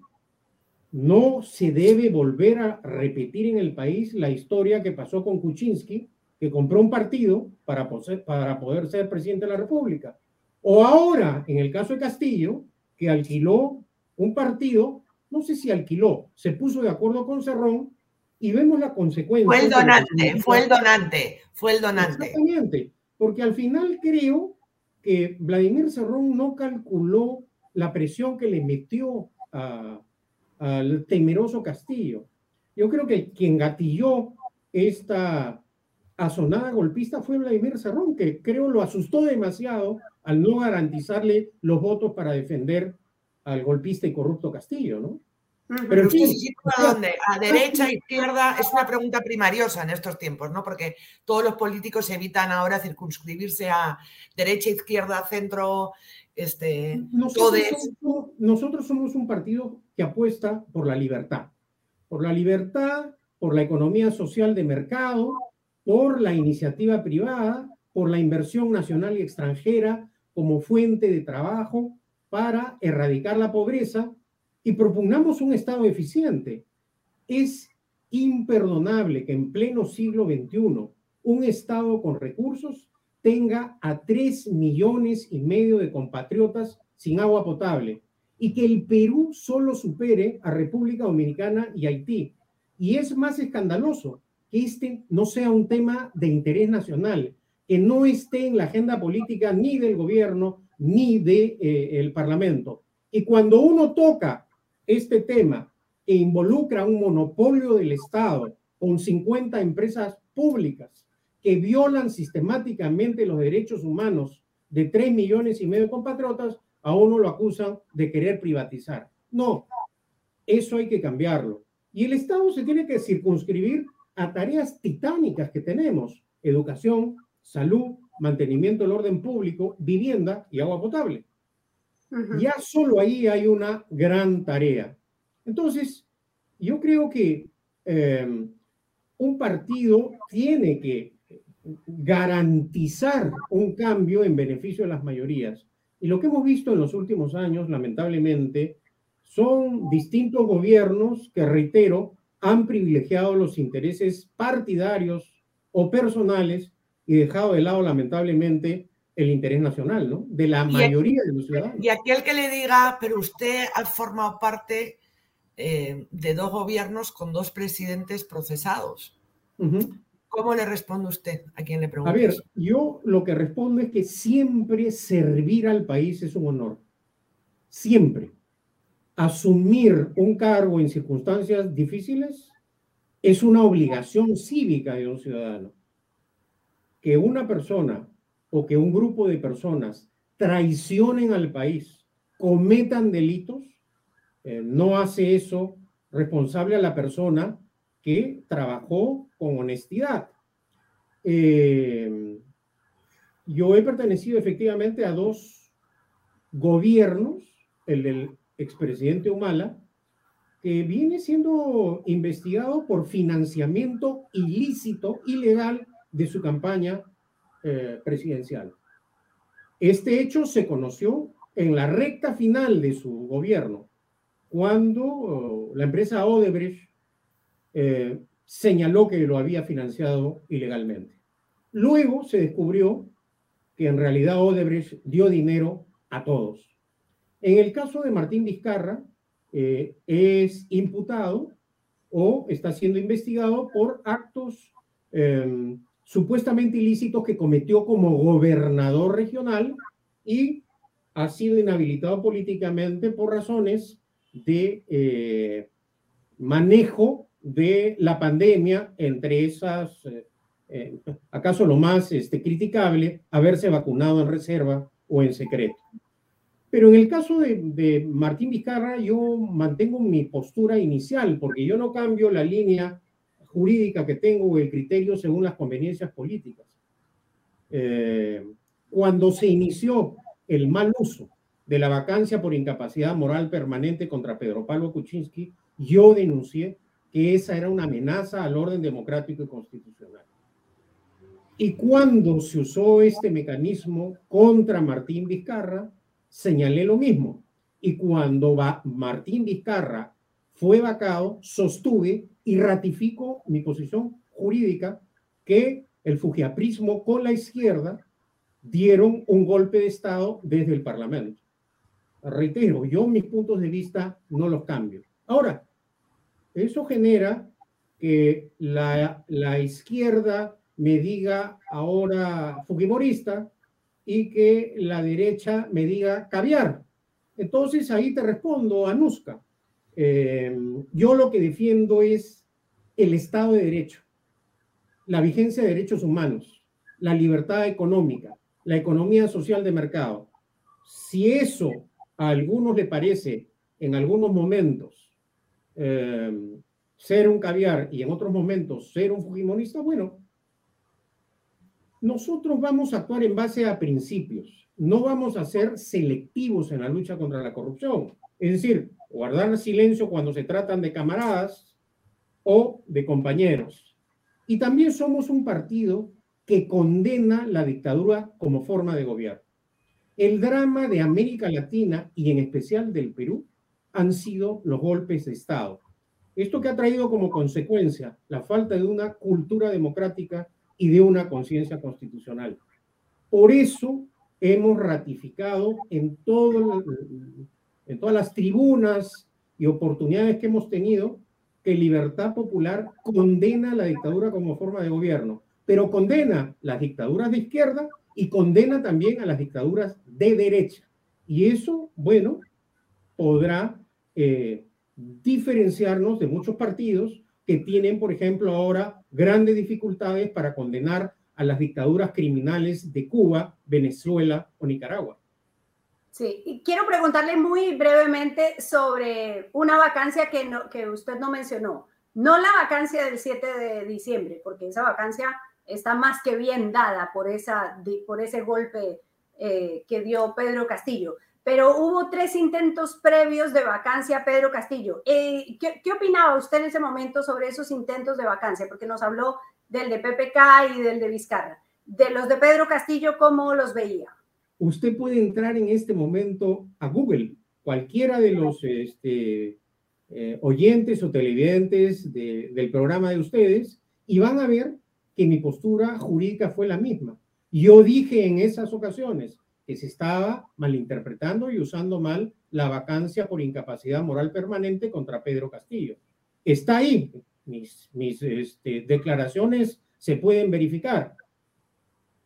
no se debe volver a repetir en el país la historia que pasó con Kuczynski, que compró un partido para, para poder ser presidente de la República. O ahora, en el caso de Castillo, que alquiló un partido, no sé si alquiló, se puso de acuerdo con Cerrón y vemos la consecuencia. Fue el donante, fue el donante, fue el donante. Exactamente, porque al final creo que Vladimir Cerrón no calculó la presión que le metió al temeroso Castillo. Yo creo que quien gatilló esta azonada golpista fue Vladimir Cerrón, que creo lo asustó demasiado al no garantizarle los votos para defender al golpista y corrupto Castillo, ¿no? Pero sitúa dónde? ¿A derecha, izquierda? Es una pregunta primariosa en estos tiempos, ¿no? Porque todos los políticos evitan ahora circunscribirse a derecha, izquierda, centro, este, nosotros somos, nosotros somos un partido que apuesta por la libertad. Por la libertad, por la economía social de mercado, por la iniciativa privada, por la inversión nacional y extranjera como fuente de trabajo, para erradicar la pobreza y propugnamos un Estado eficiente. Es imperdonable que en pleno siglo XXI un Estado con recursos tenga a tres millones y medio de compatriotas sin agua potable y que el Perú solo supere a República Dominicana y Haití. Y es más escandaloso que este no sea un tema de interés nacional, que no esté en la agenda política ni del gobierno ni del de, el Parlamento. Y cuando uno toca este tema que involucra un monopolio del Estado con 50 empresas públicas que violan sistemáticamente los derechos humanos de 3 millones y medio de compatriotas, a uno lo acusan de querer privatizar. No, eso hay que cambiarlo. Y el Estado se tiene que circunscribir a tareas titánicas que tenemos, educación, salud, mantenimiento del orden público, vivienda y agua potable. Ya solo ahí hay una gran tarea. Entonces, yo creo que em, un partido tiene que garantizar un cambio en beneficio de las mayorías. Y lo que hemos visto en los últimos años, lamentablemente, son distintos gobiernos que, reitero, han privilegiado los intereses partidarios o personales y dejado de lado, lamentablemente, el interés nacional, ¿no? De la mayoría de los ciudadanos. Y aquel que le diga, pero usted ha formado parte eh, de dos gobiernos con dos presidentes procesados. ¿Cómo le responde usted a quien le pregunta? A ver, yo lo que respondo es que siempre servir al país es un honor. Siempre. Asumir un cargo en circunstancias difíciles es una obligación cívica de un ciudadano. Que una persona o que un grupo de personas traicionen al país, cometan delitos, eh, no hace eso responsable a la persona que trabajó con honestidad. Eh, yo he pertenecido efectivamente a dos gobiernos, el del expresidente Humala, que viene siendo investigado por financiamiento ilícito, ilegal de su campaña eh, presidencial. Este hecho se conoció en la recta final de su gobierno, cuando oh, la empresa Odebrecht eh, señaló que lo había financiado ilegalmente. Luego se descubrió que en realidad Odebrecht dio dinero a todos. En el caso de Martín Vizcarra, eh, es imputado o está siendo investigado por actos em, supuestamente ilícitos que cometió como gobernador regional y ha sido inhabilitado políticamente por razones de eh, manejo de la pandemia, entre esas, eh, eh, acaso lo más este, criticable, haberse vacunado en reserva o en secreto. Pero en el caso de, de, Martín Vizcarra, yo mantengo mi postura inicial, porque yo no cambio la línea jurídica que tengo o el criterio según las conveniencias políticas. cuando se inició el mal uso de la vacancia por incapacidad moral permanente contra Pedro Pablo Kuczynski, yo denuncié que esa era una amenaza al orden democrático y constitucional. Y cuando se usó este mecanismo contra Martín Vizcarra, señalé lo mismo. Y cuando Martín Vizcarra fue vacado, sostuve y ratifico mi posición jurídica que el fujiaprismo con la izquierda dieron un golpe de Estado desde el Parlamento reitero, yo mis puntos de vista no los cambio. Ahora, eso genera que la, la izquierda me diga ahora fujimorista y que la derecha me diga caviar. Entonces ahí te respondo, Anuska. Eh, yo lo que defiendo es el Estado de Derecho, la vigencia de derechos humanos, la libertad económica, la economía social de mercado. Si eso a algunos le parece en algunos momentos eh, ser un caviar y en otros momentos ser un fujimorista, bueno, nosotros vamos a actuar en base a principios, no vamos a ser selectivos en la lucha contra la corrupción, es decir, guardar silencio cuando se tratan de camaradas o de compañeros. Y también somos un partido que condena la dictadura como forma de gobierno. El drama de América Latina y en especial del Perú han sido los golpes de Estado. Esto que ha traído como consecuencia la falta de una cultura democrática y de una conciencia constitucional. Por eso hemos ratificado en, todo, en todas las tribunas y oportunidades que hemos tenido que Libertad Popular condena la dictadura como forma de gobierno, pero condena las dictaduras de izquierda y condena también a las dictaduras de derecha. Y eso, bueno, podrá eh, diferenciarnos de muchos partidos que tienen, por ejemplo, ahora grandes dificultades para condenar a las dictaduras criminales de Cuba, Venezuela o Nicaragua. Sí, y quiero preguntarle muy brevemente sobre una vacancia que, usted no mencionó. No la vacancia del 7 de diciembre, porque esa vacancia está más que bien dada por ese golpe eh, que dio Pedro Castillo. Pero hubo tres intentos previos de vacancia Pedro Castillo. Eh, ¿qué, ¿Qué opinaba usted en ese momento sobre esos intentos de vacancia? Porque nos habló del de PPK y del de Vizcarra. De los de Pedro Castillo, ¿cómo los veía? Usted puede entrar en este momento a Google, cualquiera de los este, eh, oyentes o televidentes del programa de ustedes, y van a ver que mi postura jurídica fue la misma. Yo dije en esas ocasiones que se estaba malinterpretando y usando mal la vacancia por incapacidad moral permanente contra Pedro Castillo. Está ahí, mis, mis este, declaraciones se pueden verificar.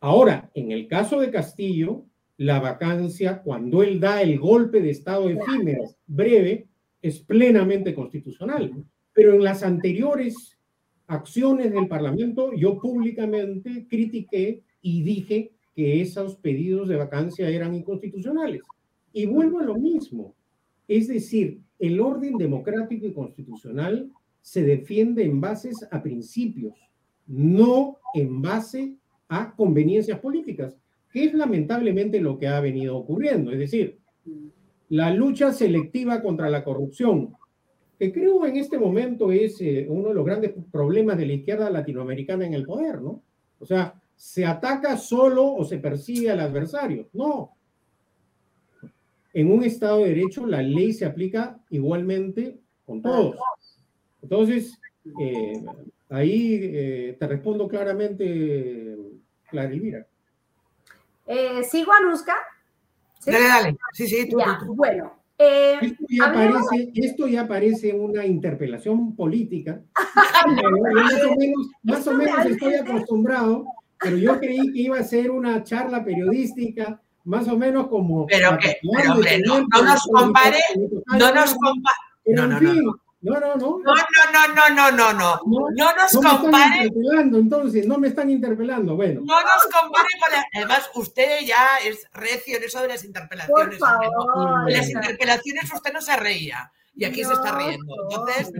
Ahora, en el caso de Castillo, la vacancia, cuando él da el golpe de estado efímero breve, es plenamente constitucional. Pero en las anteriores acciones del Parlamento, yo públicamente critiqué y dije que esos pedidos de vacancia eran inconstitucionales. Y vuelvo a lo mismo. Es decir, el orden democrático y constitucional se defiende en bases a principios, no en base a conveniencias políticas, que es lamentablemente lo que ha venido ocurriendo. Es decir, la lucha selectiva contra la corrupción, que creo en este momento es eh, uno de los grandes problemas de la izquierda latinoamericana en el poder, ¿no? O sea, se ataca solo o se persigue al adversario. No. En un Estado de Derecho la ley se aplica igualmente con todos. Entonces, eh, ahí eh, te respondo claramente, Clara Elvira. Eh, ¿Sigo a Nuska? Dale, dale. Sí, sí, tú, Bueno. esto, ya parece, esto, ya parece, una interpelación política. más o menos, estoy acostumbrado, pero yo creí que iba a ser una charla periodística más o menos como... Pero que, pero hombre, no, no, nos compare, no nos compare... No, no, no. No, no, no. No, no, no, no, no, no. No, nos compare. entonces, no me están interpelando. Bueno. No nos compare con la... Además, usted ya es recio en eso de las interpelaciones. Por favor. En las interpelaciones usted no se reía. Y aquí se está riendo. Entonces,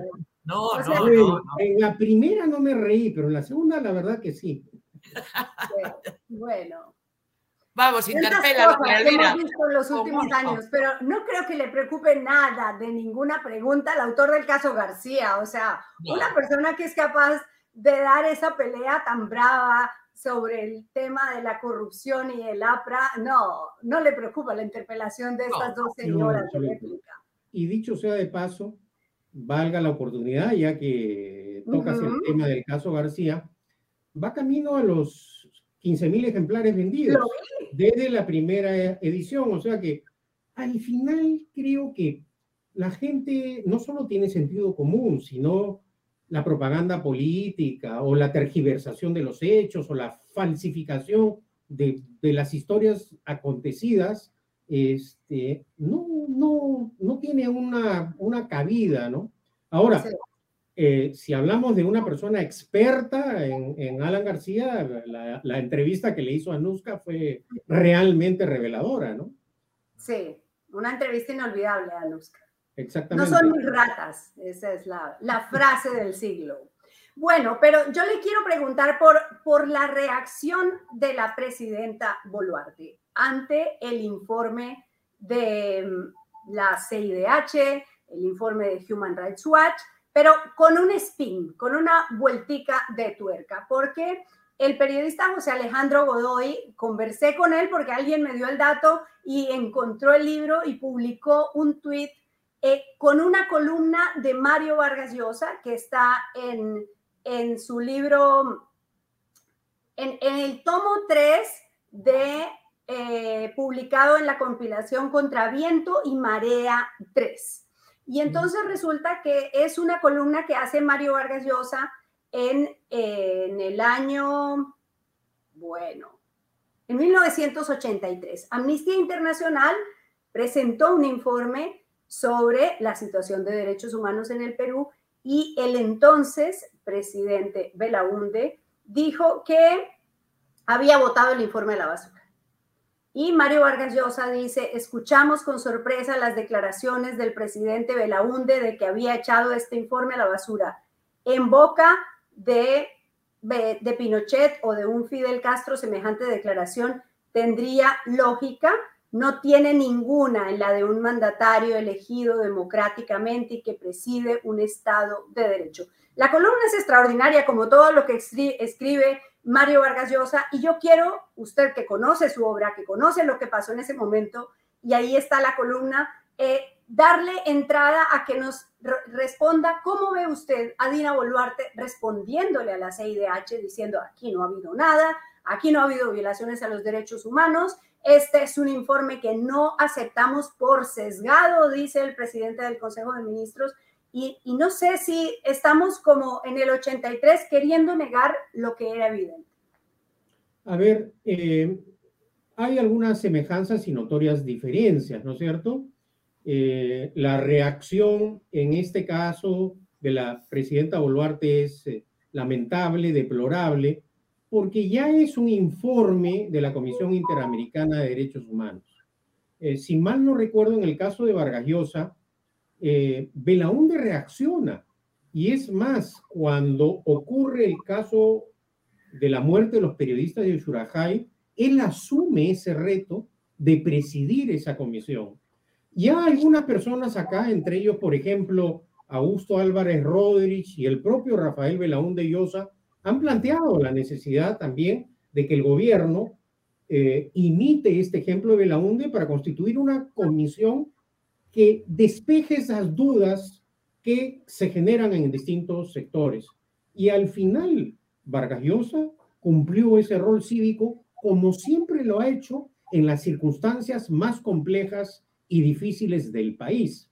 no, no, no, En la primera no me reí, pero en la segunda, la verdad que sí. bueno. Vamos, interpela que hemos visto en los últimos años, pero no creo que le preocupe nada de ninguna pregunta al autor del caso García. O sea, una persona que es capaz de dar esa pelea tan brava sobre el tema de la corrupción y el APRA, no, no le preocupa la interpelación de estas dos señoras de réplica. Y dicho sea de paso, valga la oportunidad, ya que tocas el tema del caso García, va camino a los 15 mil ejemplares vendidos desde la primera edición. O sea que al final creo que la gente no solo tiene sentido común, sino la propaganda política o la tergiversación de los hechos o la falsificación de, las historias acontecidas, este, no, no, no tiene una, una cabida, ¿no? Ahora, eh, si hablamos de una persona experta en, Alan García, la, entrevista que le hizo a Nuska fue realmente reveladora, ¿no? Sí, una entrevista inolvidable a Nuska. Exactamente. No son mis ratas, esa es la, la, frase del siglo. Bueno, pero yo le quiero preguntar por, por la reacción de la presidenta Boluarte ante el informe de mm, la CIDH, el informe de Human Rights Watch pero con un spin, con una vueltica de tuerca, porque el periodista José Alejandro Godoy, conversé con él porque alguien me dio el dato y encontró el libro y publicó un tuit eh, con una columna de Mario Vargas Llosa que está en, en su libro, en, el tomo 3 de, eh, publicado en la compilación Contra Viento y Marea 3. Y entonces resulta que es una columna que hace Mario Vargas Llosa en, en el año, bueno, En 1983, Amnistía Internacional presentó un informe sobre la situación de derechos humanos en el Perú y el entonces presidente Belaunde dijo que había votado el informe de la basura. Y Mario Vargas Llosa dice, escuchamos con sorpresa las declaraciones del presidente Belaunde de que había echado este informe a la basura en boca de, de Pinochet o de un Fidel Castro, semejante declaración tendría lógica, no tiene ninguna en la de un mandatario elegido democráticamente y que preside un Estado de Derecho. La columna es extraordinaria, como todo lo que escribe Mario Vargas Llosa, y yo quiero, usted que conoce su obra, que conoce lo que pasó en ese momento, y ahí está la columna, eh, darle entrada a que nos responda cómo ve usted a Dina Boluarte respondiéndole a la CIDH diciendo aquí no ha habido nada, aquí no ha habido violaciones a los derechos humanos, este es un informe que no aceptamos por sesgado, dice el presidente del Consejo de Ministros, y, no sé si estamos como en el 83 queriendo negar lo que era evidente. A ver, eh, hay algunas semejanzas y notorias diferencias, ¿no es cierto? Eh, la reacción en este caso de la presidenta Boluarte es eh, lamentable, deplorable, porque ya es un informe de la Comisión Interamericana de Derechos Humanos. si mal no recuerdo, en el caso de Vargas Llosa, eh, Belaunde reacciona. Y es más, cuando ocurre el caso de la muerte de los periodistas de Ushurajay, él asume ese reto de presidir esa comisión. Ya algunas personas acá, entre ellos, por ejemplo, Augusto Álvarez Rodríguez y el propio Rafael Belaunde Llosa, han planteado la necesidad también de que el gobierno eh, imite este ejemplo de Belaunde para constituir una comisión que despeje esas dudas que se generan en distintos sectores. Y al final, Vargas Llosa cumplió ese rol cívico como siempre lo ha hecho en las circunstancias más complejas y difíciles del país.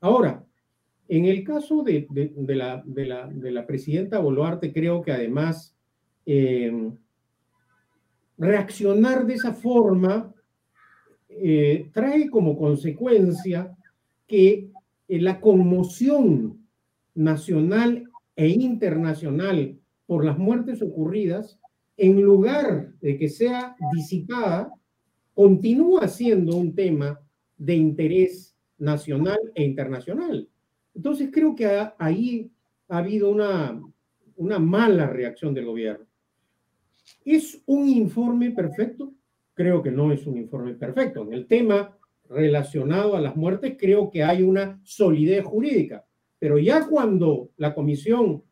Ahora, en el caso de, la, de la, presidenta Boluarte, creo que además eh, reaccionar de esa forma eh, trae como consecuencia que eh, la conmoción nacional e internacional por las muertes ocurridas, en lugar de que sea disipada, continúa siendo un tema de interés nacional e internacional. Entonces creo que ahí ha habido una, una mala reacción del gobierno. ¿Es un informe perfecto? Creo que no es un informe perfecto. En el tema relacionado a las muertes, creo que hay una solidez jurídica. Pero ya cuando la comisión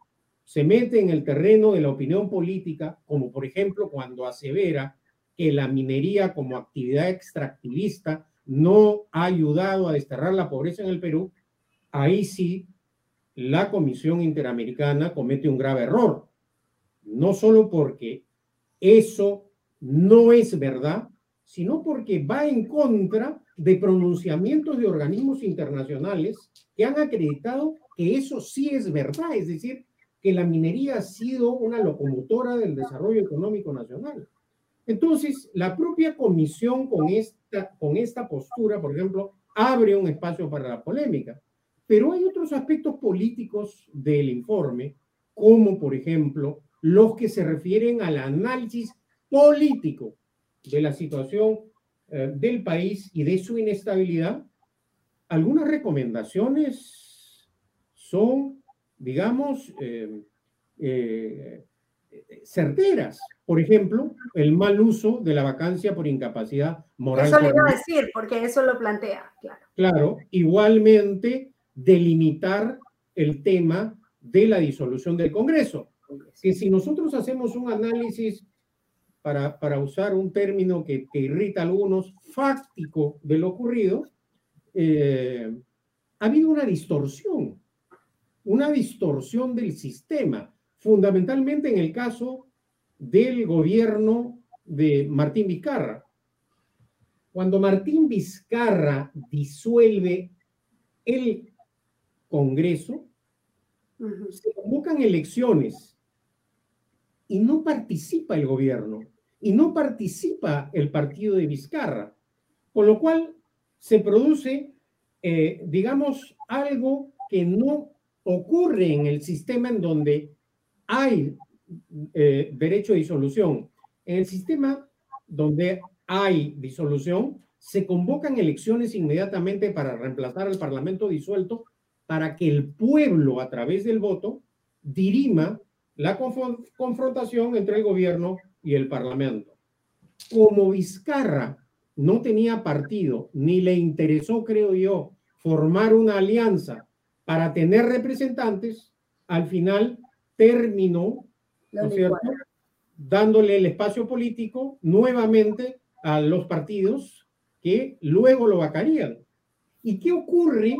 se mete en el terreno de la opinión política, como por ejemplo cuando asevera que la minería como actividad extractivista no ha ayudado a desterrar la pobreza en el Perú, ahí sí la Comisión Interamericana comete un grave error. No solo porque eso no es verdad, sino porque va en contra de pronunciamientos de organismos internacionales que han acreditado que eso sí es verdad, es decir, que la minería ha sido una locomotora del desarrollo económico nacional. Entonces, la propia comisión con esta, con esta postura, por ejemplo, abre un espacio para la polémica. Pero hay otros aspectos políticos del informe, como por ejemplo los que se refieren al análisis político de la situación eh, del país y de su inestabilidad, algunas recomendaciones son, digamos, eh, eh, certeras. Por ejemplo, el mal uso de la vacancia por incapacidad moral. Eso le iba a decir, porque eso lo plantea, claro. Claro, igualmente delimitar el tema de la disolución del Congreso. Que si nosotros hacemos un análisis para, usar un término que, irrita a algunos, fáctico de lo ocurrido, eh, ha habido una distorsión, una distorsión del sistema, fundamentalmente en el caso del gobierno de Martín Vizcarra. Cuando Martín Vizcarra disuelve el Congreso, se convocan elecciones y no participa el gobierno. y no participa el partido de Vizcarra, con lo cual se produce, eh, digamos, algo que no ocurre en el sistema en donde hay eh, derecho de disolución. En el sistema donde hay disolución, se convocan elecciones inmediatamente para reemplazar al Parlamento disuelto para que el pueblo, a través del voto, dirima la confrontación entre el gobierno y el Parlamento. Como Vizcarra no tenía partido, ni le interesó, creo yo, formar una alianza para tener representantes, al final terminó, ¿no es cierto?, dándole el espacio político nuevamente a los partidos que luego lo vacarían. ¿Y qué ocurre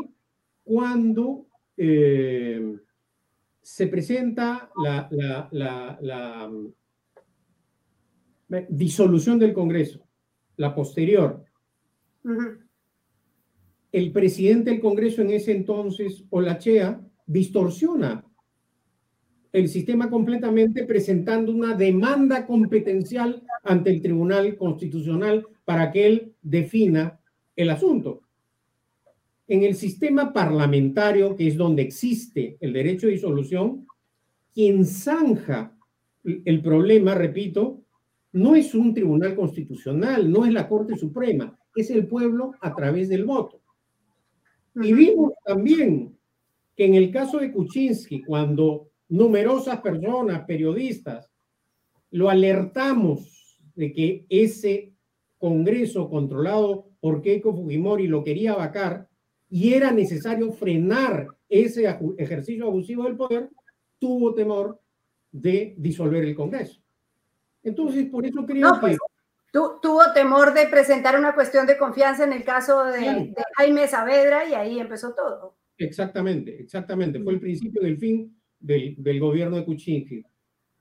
cuando eh, se presenta la, la, mm, disolución del Congreso, la posterior? El presidente del Congreso en ese entonces, Olachea, distorsiona el sistema completamente presentando una demanda competencial ante el Tribunal Constitucional para que él defina el asunto. En el sistema parlamentario, que es donde existe el derecho de disolución, quien zanja el problema, repito, no es un tribunal constitucional, no es la Corte Suprema, es el pueblo a través del voto. Y vimos también que en el caso de Kuczynski, cuando numerosas personas, periodistas, lo alertamos de que ese Congreso controlado por Keiko Fujimori lo quería vacar y era necesario frenar ese ejercicio abusivo del poder, tuvo temor de disolver el Congreso. Entonces, por eso creo pues, que... tuvo temor de presentar una cuestión de confianza en el caso de, de Jaime Saavedra y ahí empezó todo. Exactamente, exactamente. Fue el principio del fin del, gobierno de Kuczynski.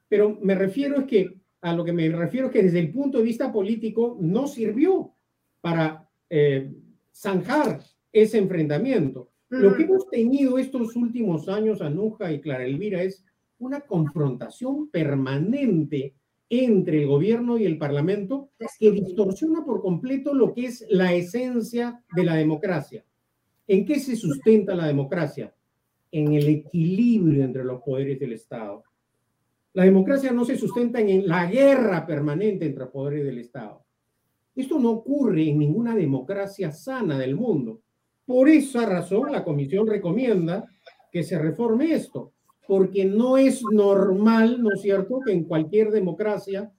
Pero me refiero es que, a lo que me refiero es que desde el punto de vista político no sirvió para eh, zanjar ese enfrentamiento. Lo que hemos tenido estos últimos años, Anuja y Clara Elvira, es una confrontación permanente entre el gobierno y el parlamento que distorsiona por completo lo que es la esencia de la democracia. ¿En qué se sustenta la democracia? en el equilibrio entre los poderes del Estado. La democracia no se sustenta en la guerra permanente entre los poderes del Estado. Esto no ocurre en ninguna democracia sana del mundo. Por esa razón, la Comisión recomienda que se reforme esto, porque no es normal, ¿no es cierto?, que en cualquier democracia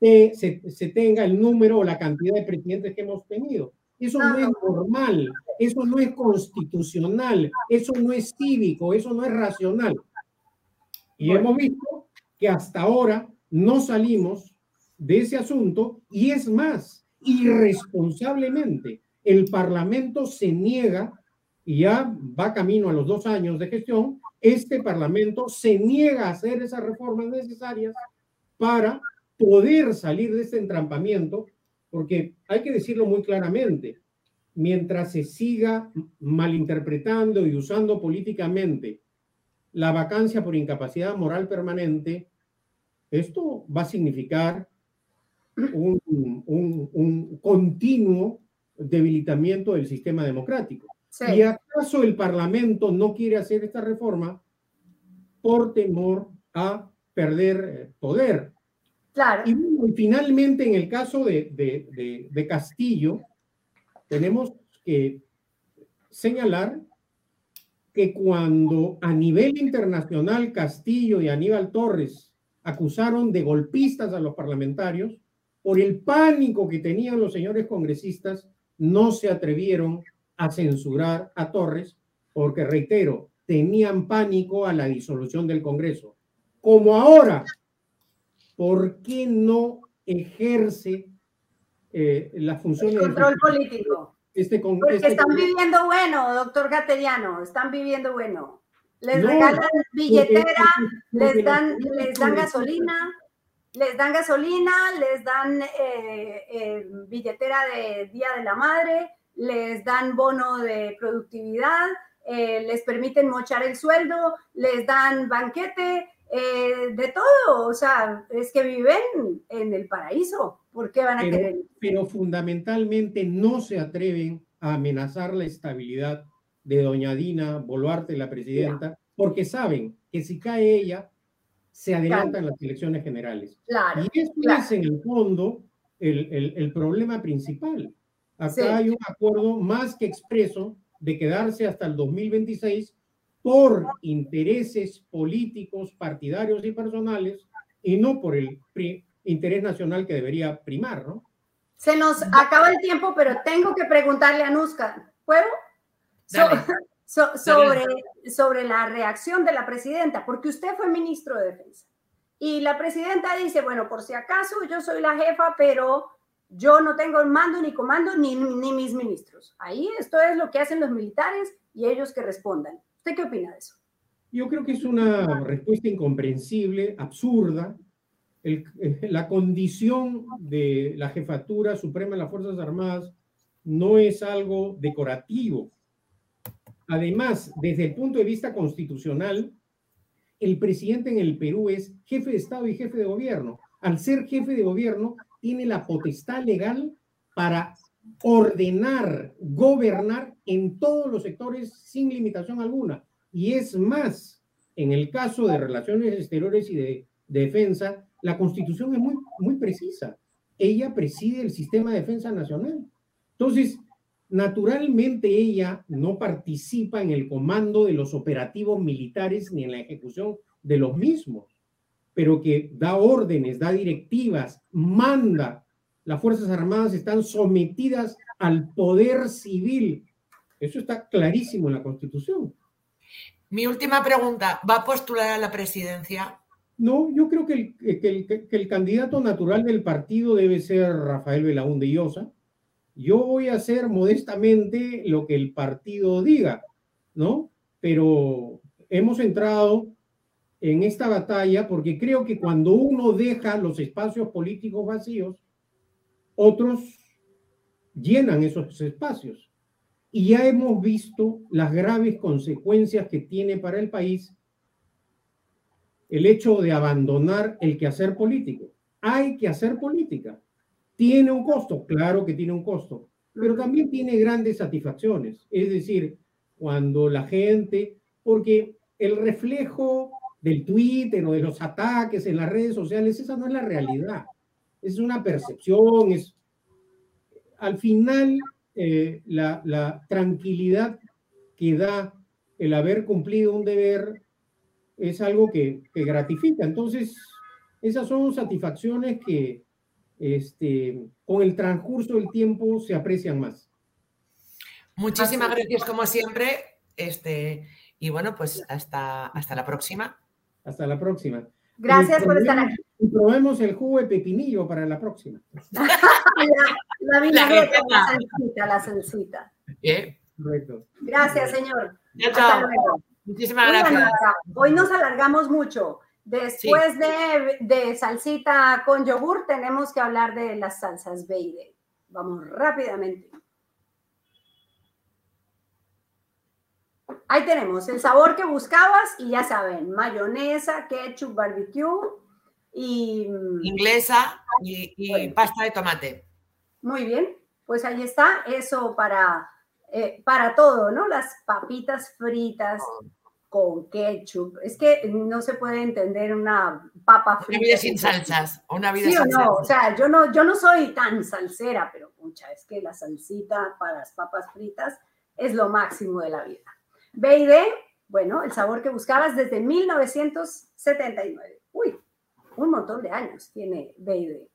se, se tenga el número o la cantidad de presidentes que hemos tenido. Eso no es normal, eso no es constitucional, eso no es cívico, eso no es racional. Y hemos visto que hasta ahora no salimos de ese asunto y es más, irresponsablemente, el Parlamento se niega, y ya va camino a los dos años de gestión, este Parlamento se niega a hacer esas reformas necesarias para poder salir de este entrampamiento porque hay que decirlo muy claramente, mientras se siga malinterpretando y usando políticamente la vacancia por incapacidad moral permanente, esto va a significar un, continuo debilitamiento del sistema democrático. ¿Y acaso el Parlamento no quiere hacer esta reforma por temor a perder eh, poder? Y, finalmente, en el caso de, Castillo, tenemos que señalar que cuando a nivel internacional Castillo y Aníbal Torres acusaron de golpistas a los parlamentarios, por el pánico que tenían los señores congresistas, no se atrevieron a censurar a Torres, porque, reitero, tenían pánico a la disolución del Congreso. Como ahora ¿por qué no ejerce eh, las funciones... El control político. Este, Porque este están viviendo bueno, doctor Gatellano, están viviendo bueno. Les regalan billetera, les dan, les dan gasolina, les dan gasolina, les dan eh, eh, billetera de Día de la Madre, les dan bono de productividad, les permiten mochar el sueldo, les dan banquete, eh, de todo, o sea, es que viven en el paraíso, ¿por qué van a querer? Pero fundamentalmente no se atreven a amenazar la estabilidad de doña Dina Boluarte, la presidenta, porque saben que si cae ella, se adelantan las elecciones generales. y eso es en el fondo el, el, problema principal. Acá hay un acuerdo más que expreso de quedarse hasta el 2026 por intereses políticos, partidarios y personales, y no por el interés nacional que debería primar, ¿no? Se nos acaba el tiempo, pero tengo que preguntarle a Nuska, ¿puedo? Sobre, sobre la reacción de la presidenta, porque usted fue ministro de Defensa. Y la presidenta dice, bueno, por si acaso yo soy la jefa, pero yo no tengo el mando ni comando ni, ni mis ministros. Ahí esto es lo que hacen los militares y ellos que respondan. ¿Usted qué opina de eso? Yo creo que es una respuesta incomprensible, absurda. Eh, la condición de la jefatura suprema de las Fuerzas Armadas no es algo decorativo. Además, desde el punto de vista constitucional, el presidente en el Perú es jefe de Estado y jefe de gobierno. Al ser jefe de gobierno, tiene la potestad legal para ordenar, gobernar en todos los sectores sin limitación alguna. Y es más, en el caso de relaciones exteriores y de, defensa, la constitución es muy, muy precisa. Ella preside el sistema de defensa nacional. Entonces, naturalmente ella no participa en el comando de los operativos militares ni en la ejecución de los mismos, pero que da órdenes, da directivas, manda las Fuerzas Armadas están sometidas al poder civil. Eso está clarísimo en la Constitución. Mi última pregunta, ¿va a postular a la presidencia? No, yo creo que el, el candidato natural del partido debe ser Rafael Belaúnde Llosa. Yo voy a hacer modestamente lo que el partido diga, ¿no? Pero hemos entrado en esta batalla porque creo que cuando uno deja los espacios políticos vacíos, otros llenan esos espacios. Y ya hemos visto las graves consecuencias que tiene para el país el hecho de abandonar el quehacer político. Hay que hacer política. ¿Tiene un costo? Claro que tiene un costo, pero también tiene grandes satisfacciones. Es decir, cuando la gente, porque el reflejo del Twitter o de los ataques en las redes sociales, esa no es la realidad es una percepción, es al final eh, la, tranquilidad que da el haber cumplido un deber es algo que, gratifica. Entonces, esas son satisfacciones que este, con el transcurso del tiempo se aprecian más. Muchísimas gracias como siempre. Este, y bueno, pues hasta, hasta la próxima. Hasta la próxima. Gracias por estar aquí. Y probemos el jugo de pepinillo para la próxima. la, la, la, salsita, la salsita. Bien. Correcto. Gracias, señor. Muchísimas gracias. Hoy nos alargamos mucho. Después de, de, salsita con yogur, tenemos que hablar de las salsas Beide. Vamos rápidamente. Ahí tenemos el sabor que buscabas y ya saben, mayonesa, ketchup, barbecue y... Mm, Inglesa y, pasta de tomate. Muy bien, pues ahí está, eso para, eh, para todo, ¿no? Las papitas fritas con ketchup. Es que no se puede entender una papa frita. Una vida sin salsas, una vida sí o no, o sea, yo no, yo no soy tan salsera, pero mucha, es que la salsita para las papas fritas es lo máximo de la vida. B bueno, el sabor que buscabas desde 1979. Uy, un montón de años tiene B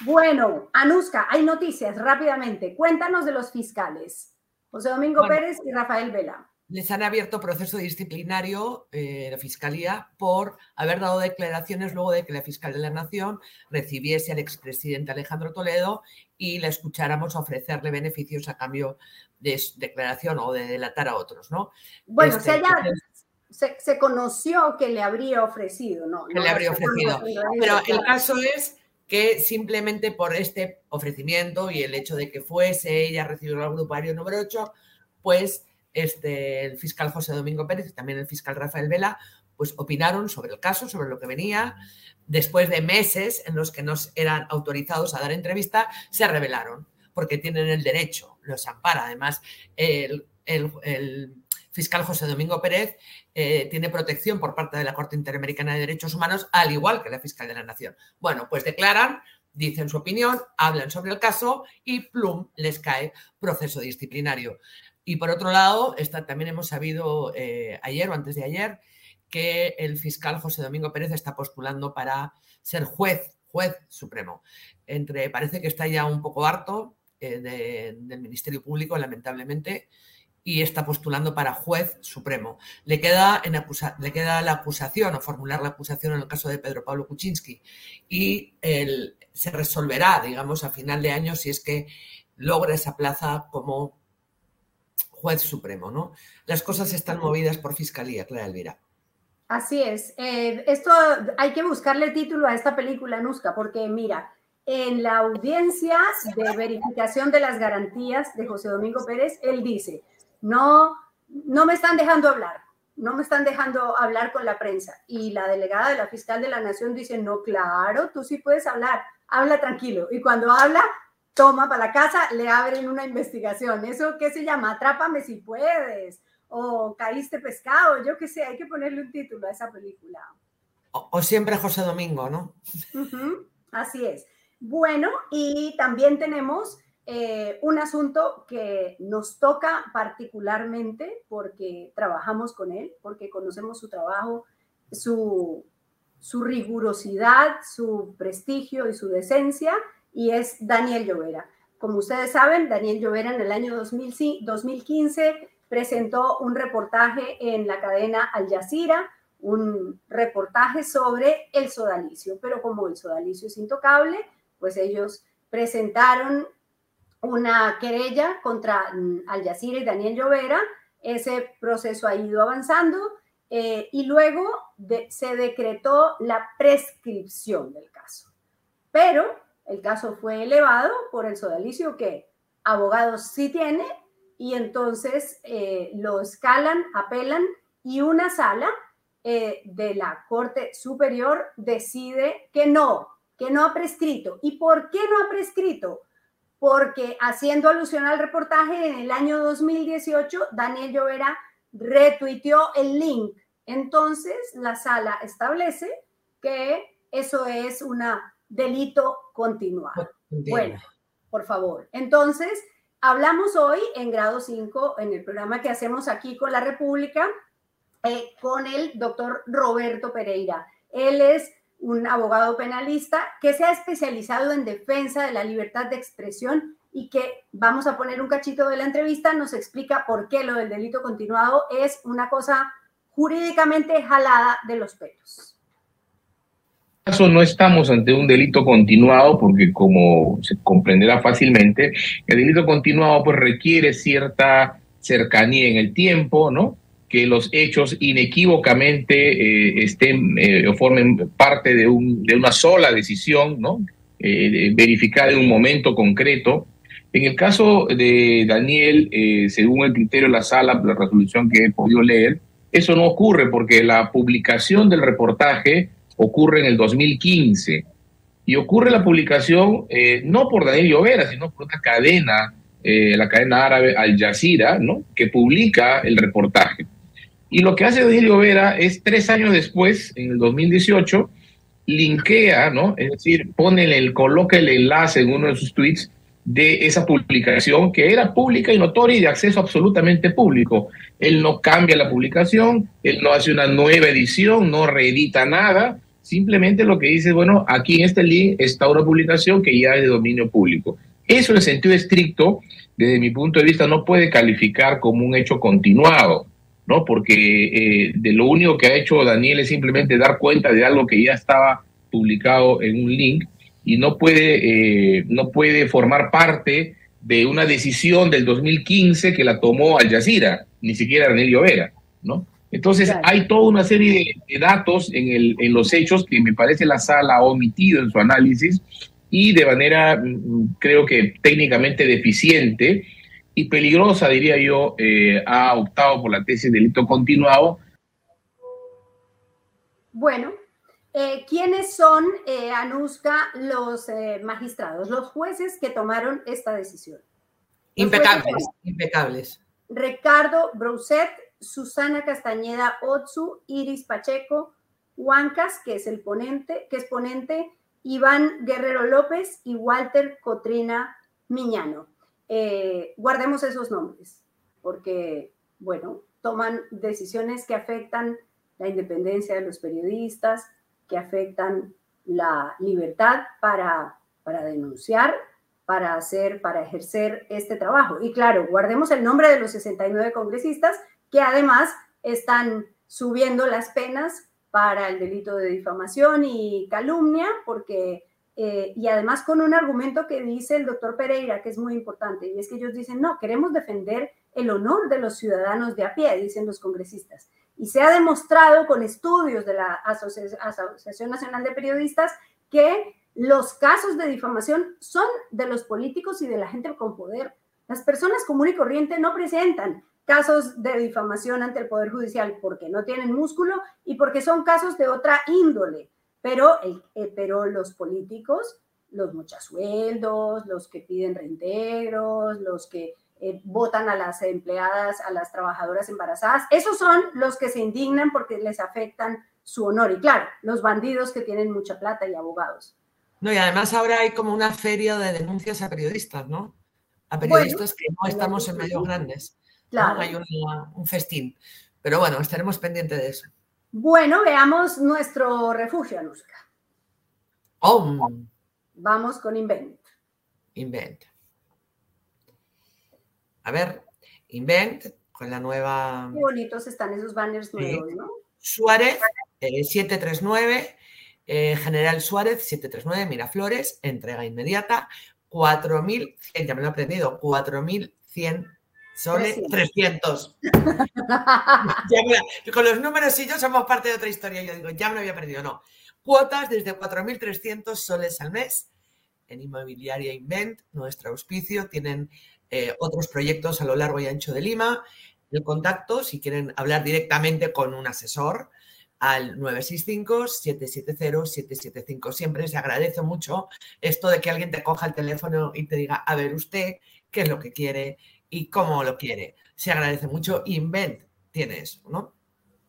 Bueno, Anuska, hay noticias rápidamente. Cuéntanos de los fiscales. José Domingo Pérez y Rafael Vela les han abierto proceso disciplinario eh, la Fiscalía por haber dado declaraciones luego de que la Fiscalía de la Nación recibiese al expresidente Alejandro Toledo y le escucháramos ofrecerle beneficios a cambio de declaración o de delatar a otros, ¿no? Bueno, este, se, conoció que le habría ofrecido, ¿no? Que le habría ofrecido. Pero el caso es que simplemente por este ofrecimiento y el hecho de que fuese ella a recibir al grupario número 8, pues este, el fiscal José Domingo Pérez y también el fiscal Rafael Vela, pues opinaron sobre el caso, sobre lo que venía. Después de meses en los que no eran autorizados a dar entrevista, se rebelaron porque tienen el derecho, los ampara. Además, el, fiscal José Domingo Pérez eh, tiene protección por parte de la Corte Interamericana de Derechos Humanos, al igual que la fiscal de la Nación. Bueno, pues declaran, dicen su opinión, hablan sobre el caso y plum, les cae proceso disciplinario. Y por otro lado, también hemos sabido eh, ayer o antes de ayer que el fiscal José Domingo Pérez está postulando para ser juez, juez supremo. Entre, parece que está ya un poco harto eh, del Ministerio Público, lamentablemente, y está postulando para juez supremo. Le queda, en le queda la acusación o formular la acusación en el caso de Pedro Pablo Kuczynski y se resolverá, digamos, a final de año si es que logra esa plaza como juez supremo, ¿no? Las cosas están movidas por fiscalía, Clara Elvira. Así es. Eh, esto hay que buscarle título a esta película, Nusca, porque mira, en la audiencia de verificación de las garantías de José Domingo Pérez, él dice, no, no me están dejando hablar, no me están dejando hablar con la prensa. Y la delegada de la fiscal de la Nación dice, no, claro, tú sí puedes hablar, habla tranquilo. Y cuando habla, toma para la casa, le abren una investigación. ¿Eso qué se llama? Atrápame si puedes. O caíste pescado, yo qué sé, hay que ponerle un título a esa película. O, siempre José Domingo, ¿no? así es. Bueno, y también tenemos eh, un asunto que nos toca particularmente porque trabajamos con él, porque conocemos su trabajo, su, su rigurosidad, su prestigio y su decencia, y es Daniel Llovera. Como ustedes saben, Daniel Llovera en el año 2015 presentó un reportaje en la cadena Al Jazeera, un reportaje sobre el sodalicio, pero como el sodalicio es intocable, pues ellos presentaron una querella contra mm, Al Jazeera y Daniel Llovera. Ese proceso ha ido avanzando eh, y luego se decretó la prescripción del caso. Pero el caso fue elevado por el sodalicio que abogados sí tiene y entonces eh, lo escalan, apelan y una sala eh, de la Corte Superior decide que no, que no ha prescrito. ¿Y por qué no ha prescrito? Porque haciendo alusión al reportaje, en el año 2018, Daniel Llovera retuiteó el link. Entonces, la sala establece que eso es un delito continuado. Bueno, por favor. Entonces, hablamos hoy en grado 5, en el programa que hacemos aquí con la República, eh, con el doctor Roberto Pereira. Él es un abogado penalista que se ha especializado en defensa de la libertad de expresión y que vamos a poner un cachito de la entrevista, nos explica por qué lo del delito continuado es una cosa jurídicamente jalada de los pelos. Caso no estamos ante un delito continuado porque como se comprenderá fácilmente, el delito continuado pues requiere cierta cercanía en el tiempo, ¿no? que los hechos inequívocamente eh, estén eh, formen parte de, un, de, una sola decisión, ¿no? Eh, verificada en un momento concreto. En el caso de Daniel, según el criterio de la sala, la resolución que he podido leer, eso no ocurre porque la publicación del reportaje ocurre en el 2015 y ocurre la publicación no por Daniel Llovera, sino por una cadena, la cadena árabe Al Jazeera, ¿no? que publica el reportaje. Y lo que hace Daniel Vera es tres años después, en el 2018, linkea, ¿no? Es decir, pone el, coloca el enlace en uno de sus tweets de esa publicación que era pública y notoria y de acceso absolutamente público. Él no cambia la publicación, él no hace una nueva edición, no reedita nada, simplemente lo que dice, bueno, aquí en este link está una publicación que ya es de dominio público. Eso en el sentido estricto, desde mi punto de vista, no puede calificar como un hecho continuado. ¿no? Porque eh, de lo único que ha hecho Daniel es simplemente dar cuenta de algo que ya estaba publicado en un link y no puede, eh, no puede formar parte de una decisión del 2015 que la tomó Al Jazeera, ni siquiera Daniel Llovera, ¿no? Entonces hay toda una serie de, datos en, el, en los hechos que me parece la sala ha omitido en su análisis y de manera, mm, creo que técnicamente deficiente, y peligrosa, diría yo, eh, ha optado por la tesis de delito continuado. Bueno, eh, ¿quiénes son, eh, Anuska, los eh, magistrados, los jueces que tomaron esta decisión? impecables, impecables. Ricardo Brousset, Susana Castañeda Otsu, Iris Pacheco, Huancas, que es el ponente, que es ponente, Iván Guerrero López y Walter Cotrina Miñano. Eh, guardemos esos nombres, porque, bueno, toman decisiones que afectan la independencia de los periodistas, que afectan la libertad para, para denunciar, para hacer, para ejercer este trabajo. Y claro, guardemos el nombre de los 69 congresistas que además están subiendo las penas para el delito de difamación y calumnia, porque, eh, y además con un argumento que dice el doctor Pereira, que es muy importante, y es que ellos dicen, no, queremos defender el honor de los ciudadanos de a pie, dicen los congresistas. Y se ha demostrado con estudios de la Asociación Nacional de Periodistas que los casos de difamación son de los políticos y de la gente con poder. Las personas común y corriente no presentan casos de difamación ante el Poder Judicial porque no tienen músculo y porque son casos de otra índole. Pero, eh, pero los políticos, los sueldos, los que piden reintegros, los que eh, votan a las empleadas, a las trabajadoras embarazadas, esos son los que se indignan porque les afectan su honor. Y claro, los bandidos que tienen mucha plata y abogados. No, y además ahora hay como una feria de denuncias a periodistas, ¿no? A periodistas que no estamos en medios grandes. Claro. Hay un festín. Pero bueno, estaremos pendientes de eso. Bueno, veamos nuestro refugio, Anuska. Vamos con Invent. Invent. A ver, Invent con la nueva. Qué bonitos están esos banners nuevos, ¿no? Suárez, 739, eh, eh, General Suárez, 739, Miraflores, entrega inmediata, 4.100, ya me lo he aprendido, 4.100 Sole 300. con los números y yo somos parte de otra historia. Yo digo, ya me lo había perdido. No. Cuotas desde 4.300 soles al mes en Inmobiliaria Invent, nuestro auspicio. Tienen eh, otros proyectos a lo largo y ancho de Lima. El contacto, si quieren hablar directamente con un asesor, al 965-770-775. Siempre se agradece mucho esto de que alguien te coja el teléfono y te diga, a ver usted, qué es lo que quiere y cómo lo quiere. Se agradece mucho. Invent tiene eso, ¿no?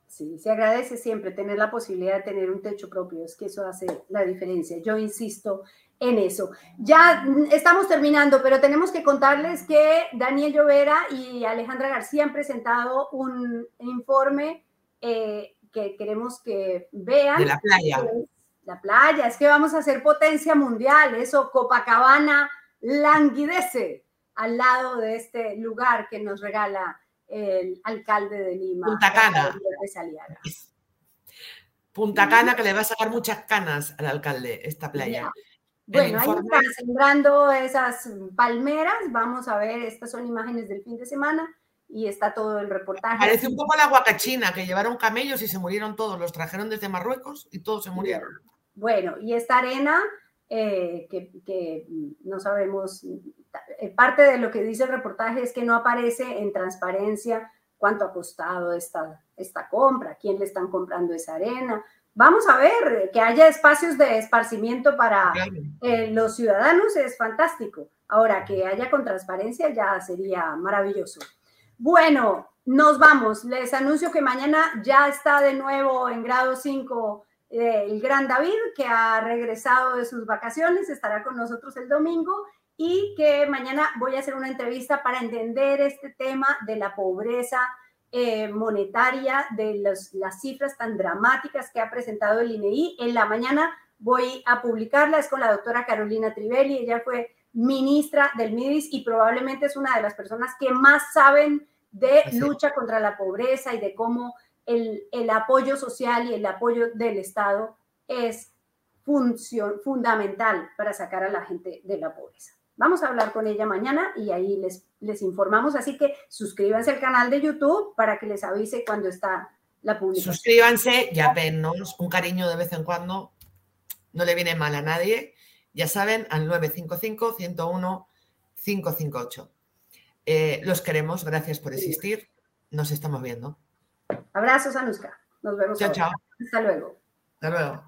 Sí, se agradece siempre tener la posibilidad de tener un techo propio, es que eso hace la diferencia. Yo insisto en eso. Ya estamos terminando, pero tenemos que contarles que Daniel Llovera y Alejandra García han presentado un informe eh, que queremos que vean. De la playa. La playa, es que vamos a hacer potencia mundial, eso Copacabana languidece al lado de este lugar que nos regala el alcalde de Lima. Punta Cana. Punta Cana que le va a sacar muchas canas al alcalde esta playa. Bueno, ahí están sembrando esas palmeras. Vamos a ver, estas son imágenes del fin de semana y está todo el reportaje. Parece un poco la guacachina, que llevaron camellos y se murieron todos. Los trajeron desde Marruecos y todos se murieron. Bueno, y esta arena eh, que, no sabemos, parte de lo que dice el reportaje es que no aparece en transparencia cuánto ha costado esta, esta compra, quién le están comprando esa arena. Vamos a ver, que haya espacios de esparcimiento para eh, los ciudadanos es fantástico. Ahora, que haya con transparencia ya sería maravilloso. Bueno, nos vamos. Les anuncio que mañana ya está de nuevo en grado 5 el gran David, que ha regresado de sus vacaciones, estará con nosotros el domingo y que mañana voy a hacer una entrevista para entender este tema de la pobreza eh, monetaria, de las cifras tan dramáticas que ha presentado el INEI. En la mañana voy a publicarla, es con la doctora Carolina Trivelli, ella fue ministra del MIDIS y probablemente es una de las personas que más saben de lucha contra la pobreza y de cómo el, apoyo social y el apoyo del Estado es función, fundamental para sacar a la gente de la pobreza. Vamos a hablar con ella mañana y ahí les, les informamos. Así que suscríbanse al canal de YouTube para que les avise cuando está la publicación. Suscríbanse y apenas un cariño de vez en cuando. No le viene mal a nadie. Ya saben, al 955-101-558. Eh, los queremos, gracias por existir. Nos estamos viendo. Abrazos, Anuska. Nos vemos. Chao, chao. Hasta luego. Hasta luego.